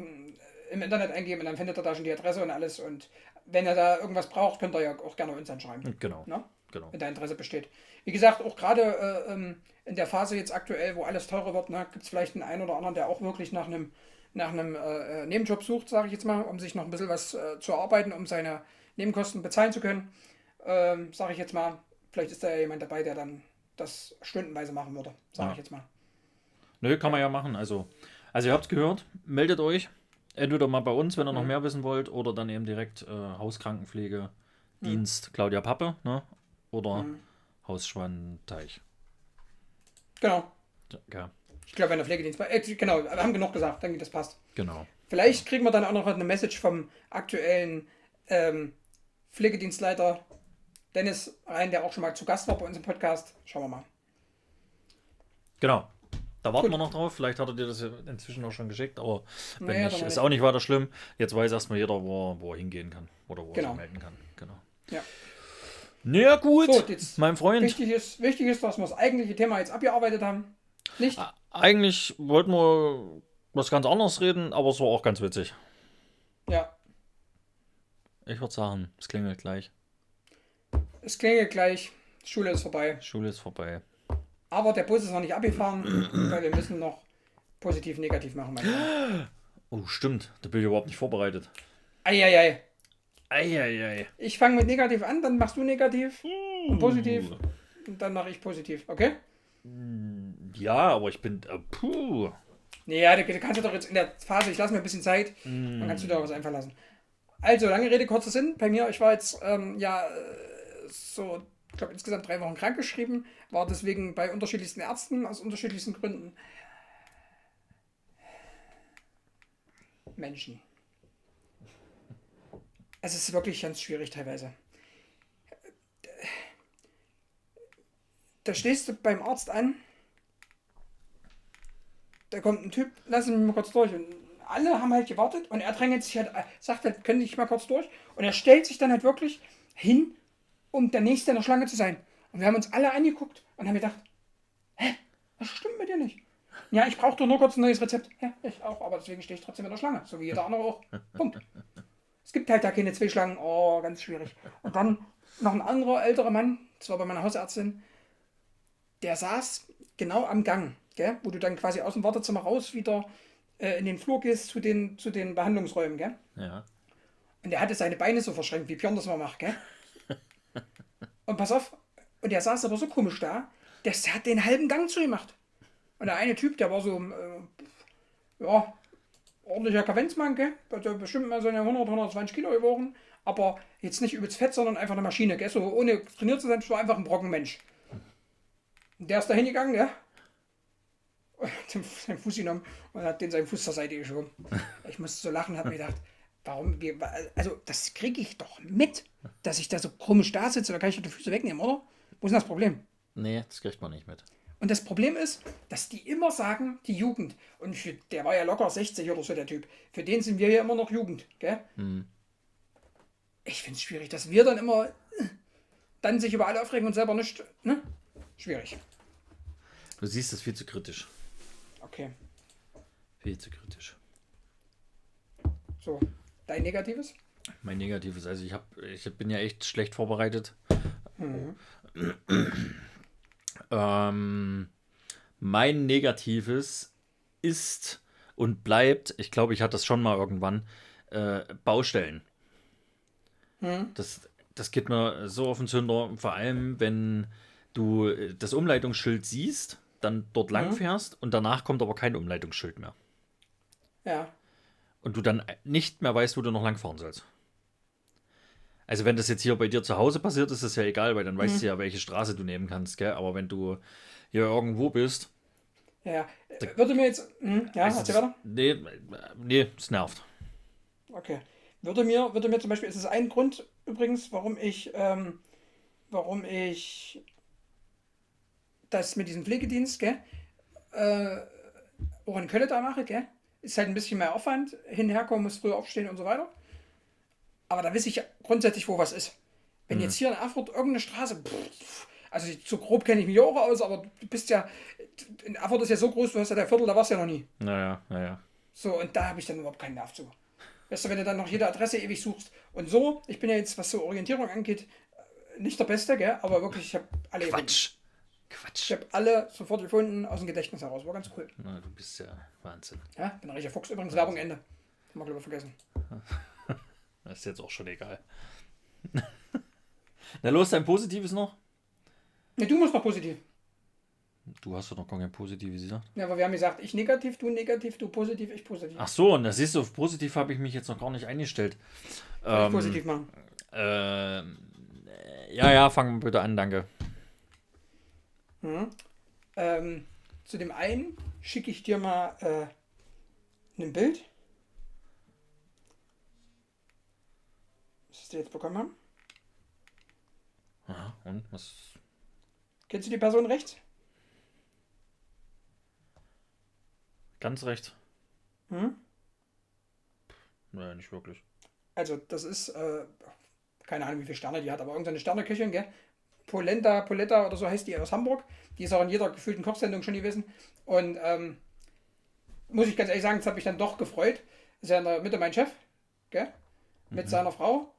im Internet eingeben und dann findet ihr da schon die Adresse und alles. Und wenn ihr da irgendwas braucht, könnt ihr ja auch gerne uns anschreiben, Genau. ne? Genau. wenn da Interesse besteht. Wie gesagt, auch gerade äh, ähm, in der Phase jetzt aktuell, wo alles teurer wird, ne, gibt es vielleicht einen einen oder anderen, der auch wirklich nach einem nach einem äh, äh, Nebenjob sucht, sage ich jetzt mal, um sich noch ein bisschen was äh, zu erarbeiten, um seine Nebenkosten bezahlen zu können. Ähm, sage ich jetzt mal, vielleicht ist da ja jemand dabei, der dann das stundenweise machen würde, sage Ja. ich jetzt mal. Nö, kann man ja machen. Also, also ihr habt es gehört, meldet euch. Entweder mal bei uns, wenn ihr noch mehr wissen wollt, oder dann eben direkt äh, Hauskrankenpflege, Dienst Claudia Pappe, ne? Oder Haus Schwanteich. Genau. Ja, Ich glaube, wenn der Pflegedienst. Äh, genau, wir haben genug gesagt, denke ich, das passt. genau. Vielleicht kriegen wir dann auch noch eine Message vom aktuellen ähm, Pflegedienstleiter Dennis rein, der auch schon mal zu Gast war bei uns im Podcast. Schauen wir mal. Genau. Da warten Gut. wir noch drauf. Vielleicht hat er dir das inzwischen auch schon geschickt, aber wenn Naja, nicht, dann ist auch nicht weiter schlimm. Jetzt weiß erstmal jeder, wo er, wo er hingehen kann oder wo er Genau. sich melden kann. Genau. Ja. Na gut, So, jetzt mein Freund. Wichtig ist, wichtig ist, dass wir das eigentliche Thema jetzt abgearbeitet haben. Nicht? Eigentlich wollten wir was ganz anderes reden, aber es war auch ganz witzig. Ja. Ich würde sagen, es klingelt gleich. Es klingelt gleich. Schule ist vorbei. Schule ist vorbei. Aber der Bus ist noch nicht abgefahren, weil wir müssen noch positiv, negativ machen. Oh, stimmt. Da bin ich überhaupt nicht vorbereitet. Eieiei. Eieiei. Ich fange mit negativ an, dann machst du negativ und positiv und dann mache ich positiv, okay? Ja, aber ich bin. Äh, puh. Nee, ja, da da kannst du doch jetzt in der Phase, ich lasse mir ein bisschen Zeit, dann kannst du auch was einfallen lassen. Also, lange Rede, kurzer Sinn. Bei mir, ich war jetzt, ähm, ja, äh, so, ich glaube, insgesamt drei Wochen krankgeschrieben, war deswegen bei unterschiedlichsten Ärzten aus unterschiedlichsten Gründen. Menschen. Es ist wirklich ganz schwierig teilweise. Da stehst du beim Arzt an da kommt ein Typ, lass ihn mal kurz durch. Und alle haben halt gewartet und er drängelt sich halt, sagt halt, können ich mal kurz durch. Und er stellt sich dann halt wirklich hin, um der Nächste in der Schlange zu sein. Und wir haben uns alle angeguckt und haben gedacht, hä, was stimmt mit dir nicht? Ja, ich brauche doch nur kurz ein neues Rezept. Ja, ich auch, aber deswegen stehe ich trotzdem in der Schlange, so wie jeder andere auch. Punkt. Es gibt halt da keine zwei Schlangen. Oh, ganz schwierig. Und dann noch ein anderer älterer Mann, das war bei meiner Hausärztin, der saß genau am Gang, gell? wo du dann quasi aus dem Wartezimmer raus wieder äh, in den Flur gehst zu den, zu den Behandlungsräumen. Gell? Ja. Und der hatte seine Beine so verschränkt, wie Björn das mal macht. Gell? Und pass auf, und der saß aber so komisch da, der hat den halben Gang zugemacht. Und der eine Typ, der war so, äh, ja, ordentlicher Kavenzmann, gell? Ja bestimmt mal seine 100, 120 Kilo gewogen, aber jetzt nicht übelst fett, sondern einfach eine Maschine, gell? So ohne trainiert zu sein, so einfach ein Brockenmensch. Der ist da hingegangen, ja? Und hat seinen Fuß genommen und hat den seinen Fuß zur Seite geschoben. Ich musste so lachen, habe mir gedacht, warum, wir, also das kriege ich doch mit, dass ich da so komisch da sitze, da kann ich doch die Füße wegnehmen, oder? Wo ist denn das Problem? Nee, das kriegt man nicht mit. Und das Problem ist, dass die immer sagen, die Jugend. Und für, der war ja locker 60 oder so, der Typ. Für den sind wir ja immer noch Jugend, gell? Ich finde es schwierig, dass wir dann immer dann sich über alle aufregen und selber nicht, ne? Schwierig. Du siehst es viel zu kritisch. Okay. Viel zu kritisch. So, dein Negatives? Mein Negatives, also ich hab, ich bin ja echt schlecht vorbereitet. Ähm, mein Negatives ist und bleibt, ich glaube, ich hatte das schon mal irgendwann, äh, Baustellen. Das, das geht mir so auf den Zünder, vor allem wenn du äh, das Umleitungsschild siehst, dann dort lang fährst und danach kommt aber kein Umleitungsschild mehr. Ja. Und du dann nicht mehr weißt, wo du noch langfahren sollst. Also wenn das jetzt hier bei dir zu Hause passiert, ist es ja egal, weil dann weißt du ja, welche Straße du nehmen kannst, gell? Aber wenn du hier irgendwo bist, Ja, ja. Äh, Würde mir jetzt. Hm, ja, ist erzähl es, weiter. nee, nee, es nervt. Okay. Würde mir, würde mir zum Beispiel, ist es ein Grund übrigens, warum ich, ähm, warum ich das mit diesem Pflegedienst, gell, äh, auch in Köln da mache, gell? Ist halt ein bisschen mehr Aufwand, hinherkommen, muss früher aufstehen und so weiter. Aber da weiß ich grundsätzlich, wo was ist. Wenn jetzt hier in Erfurt irgendeine Straße, pff, also so grob kenne ich mich auch aus, aber du bist ja, in Erfurt ist ja so groß, du hast ja der Viertel, da warst du ja noch nie. Naja, naja. So, und da habe ich dann überhaupt keinen Nerv zu. Weißt du, wenn du dann noch jede Adresse ewig suchst. Und so, ich bin ja jetzt, was so Orientierung angeht, nicht der Beste, gell? Aber wirklich, ich habe alle. Quatsch. Ich Quatsch. habe alle sofort gefunden aus dem Gedächtnis heraus. War ganz cool. Na, du bist ja Wahnsinn. Ja, bin ein richtiger Fuchs. Übrigens Werbung Ende. Haben wir, glaube ich, vergessen. Das ist jetzt auch schon egal. Na los, dein Positives noch? Ne, du musst noch positiv. Du hast doch noch gar kein Positives gesagt. Ja, aber wir haben gesagt, ich negativ, du negativ, du positiv, ich positiv. Ach so, und das siehst du, auf positiv habe ich mich jetzt noch gar nicht eingestellt. Ähm, positiv machen. ähm, äh, ja, ja, fangen wir bitte an, danke. Ähm, zu dem einen schicke ich dir mal äh, ein Bild. Was wir jetzt bekommen haben. Aha, und was? Kennst du die Person rechts? Ganz recht? Hm? Naja, nicht wirklich. Also, das ist, äh, keine Ahnung, wie viele Sterne die hat, aber irgendeine Sterneköchin, gell? Polenta, Poletta oder so heißt die aus Hamburg. Die ist auch in jeder gefühlten Kochsendung schon gewesen. Und ähm, muss ich ganz ehrlich sagen, das hat mich dann doch gefreut. Ist ja in der Mitte mein Chef, gell? Mit seiner Frau.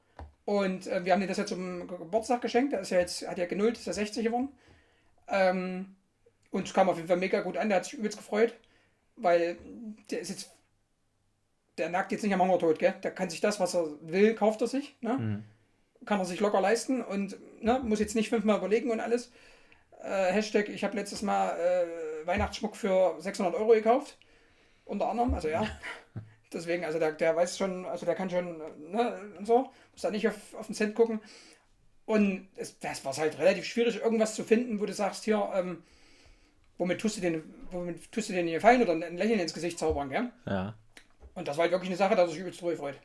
Und äh, wir haben dir das ja zum Ge- Geburtstag geschenkt. Der ist ja jetzt, hat ja genullt, ist ja 60 geworden. Ähm, und es kam auf jeden Fall mega gut an. Der hat sich übelst gefreut, weil der ist jetzt, der nagt jetzt nicht am Hungertod, gell? Der kann sich das, was er will, kauft er sich, ne? Kann er sich locker leisten und ne, muss jetzt nicht fünfmal überlegen und alles. Äh, Hashtag, ich habe letztes Mal äh, Weihnachtsschmuck für 600 Euro gekauft. Unter anderem, also ja. Deswegen, also der, der weiß schon, also der kann schon, ne, so, muss da nicht auf, auf den Cent gucken. Und es, das war halt relativ schwierig, irgendwas zu finden, wo du sagst, hier, ähm, womit tust du den, womit tust du den gefallen oder ein Lächeln ins Gesicht zaubern, gell? Ja. Und das war halt wirklich eine Sache, dass ich übelst drüber freut.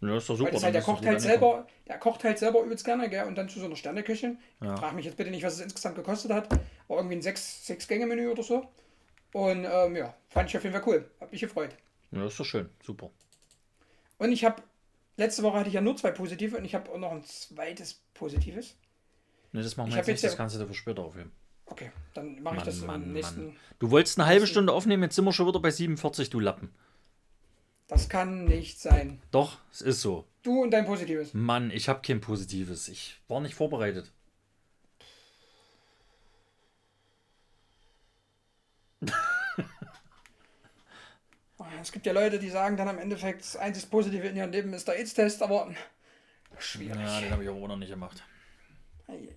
Ja, ist doch super. Weil halt, der kocht halt selber, der kocht halt selber übelst gerne, gell? Und dann zu so einer Sterneküche. Frag mich jetzt bitte nicht, was es insgesamt gekostet hat. War irgendwie ein sechs, sechs Gänge Menü oder so. Und ähm, ja, fand ich auf jeden Fall cool. Hab mich gefreut. Ja, ist doch schön. Super. Und ich habe, letzte Woche hatte ich ja nur zwei positive und ich habe auch noch ein zweites positives. Ne, das machen wir jetzt nicht, jetzt ja- das kannst du dir für später aufheben. Okay, dann mache ich das Mann, im nächsten. Mann. Du wolltest eine halbe Stunde aufnehmen, jetzt sind wir schon wieder bei 47, du Lappen. Das kann nicht sein. Doch, es ist so. Du und dein positives. Mann, ich habe kein Positives. Ich war nicht vorbereitet. Es gibt ja Leute, die sagen dann am Endeffekt, das einzig Positive in ihrem Leben ist der AIDS-Test, aber schwierig. Ja, den habe ich auch noch nicht gemacht. Eieiei.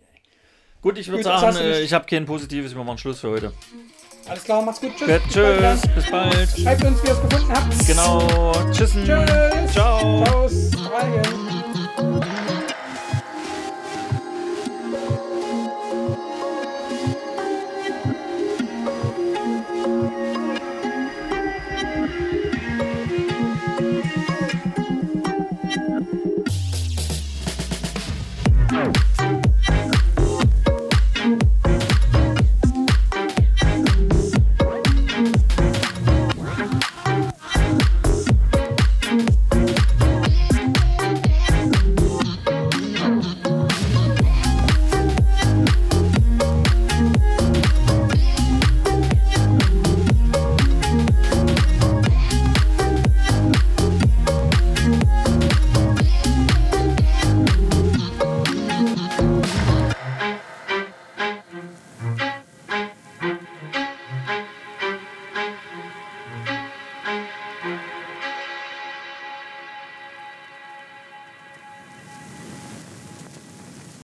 Gut, ich würde sagen, äh, ich habe kein Positives. Wir machen Schluss für heute. Alles klar, macht's gut. Tschüss. Gut, Bis bald tschüss, bis bald. Schreibt uns, wie ihr es gefunden habt. Genau, tschüss. Tschüss. Ciao. Ciao. Australien.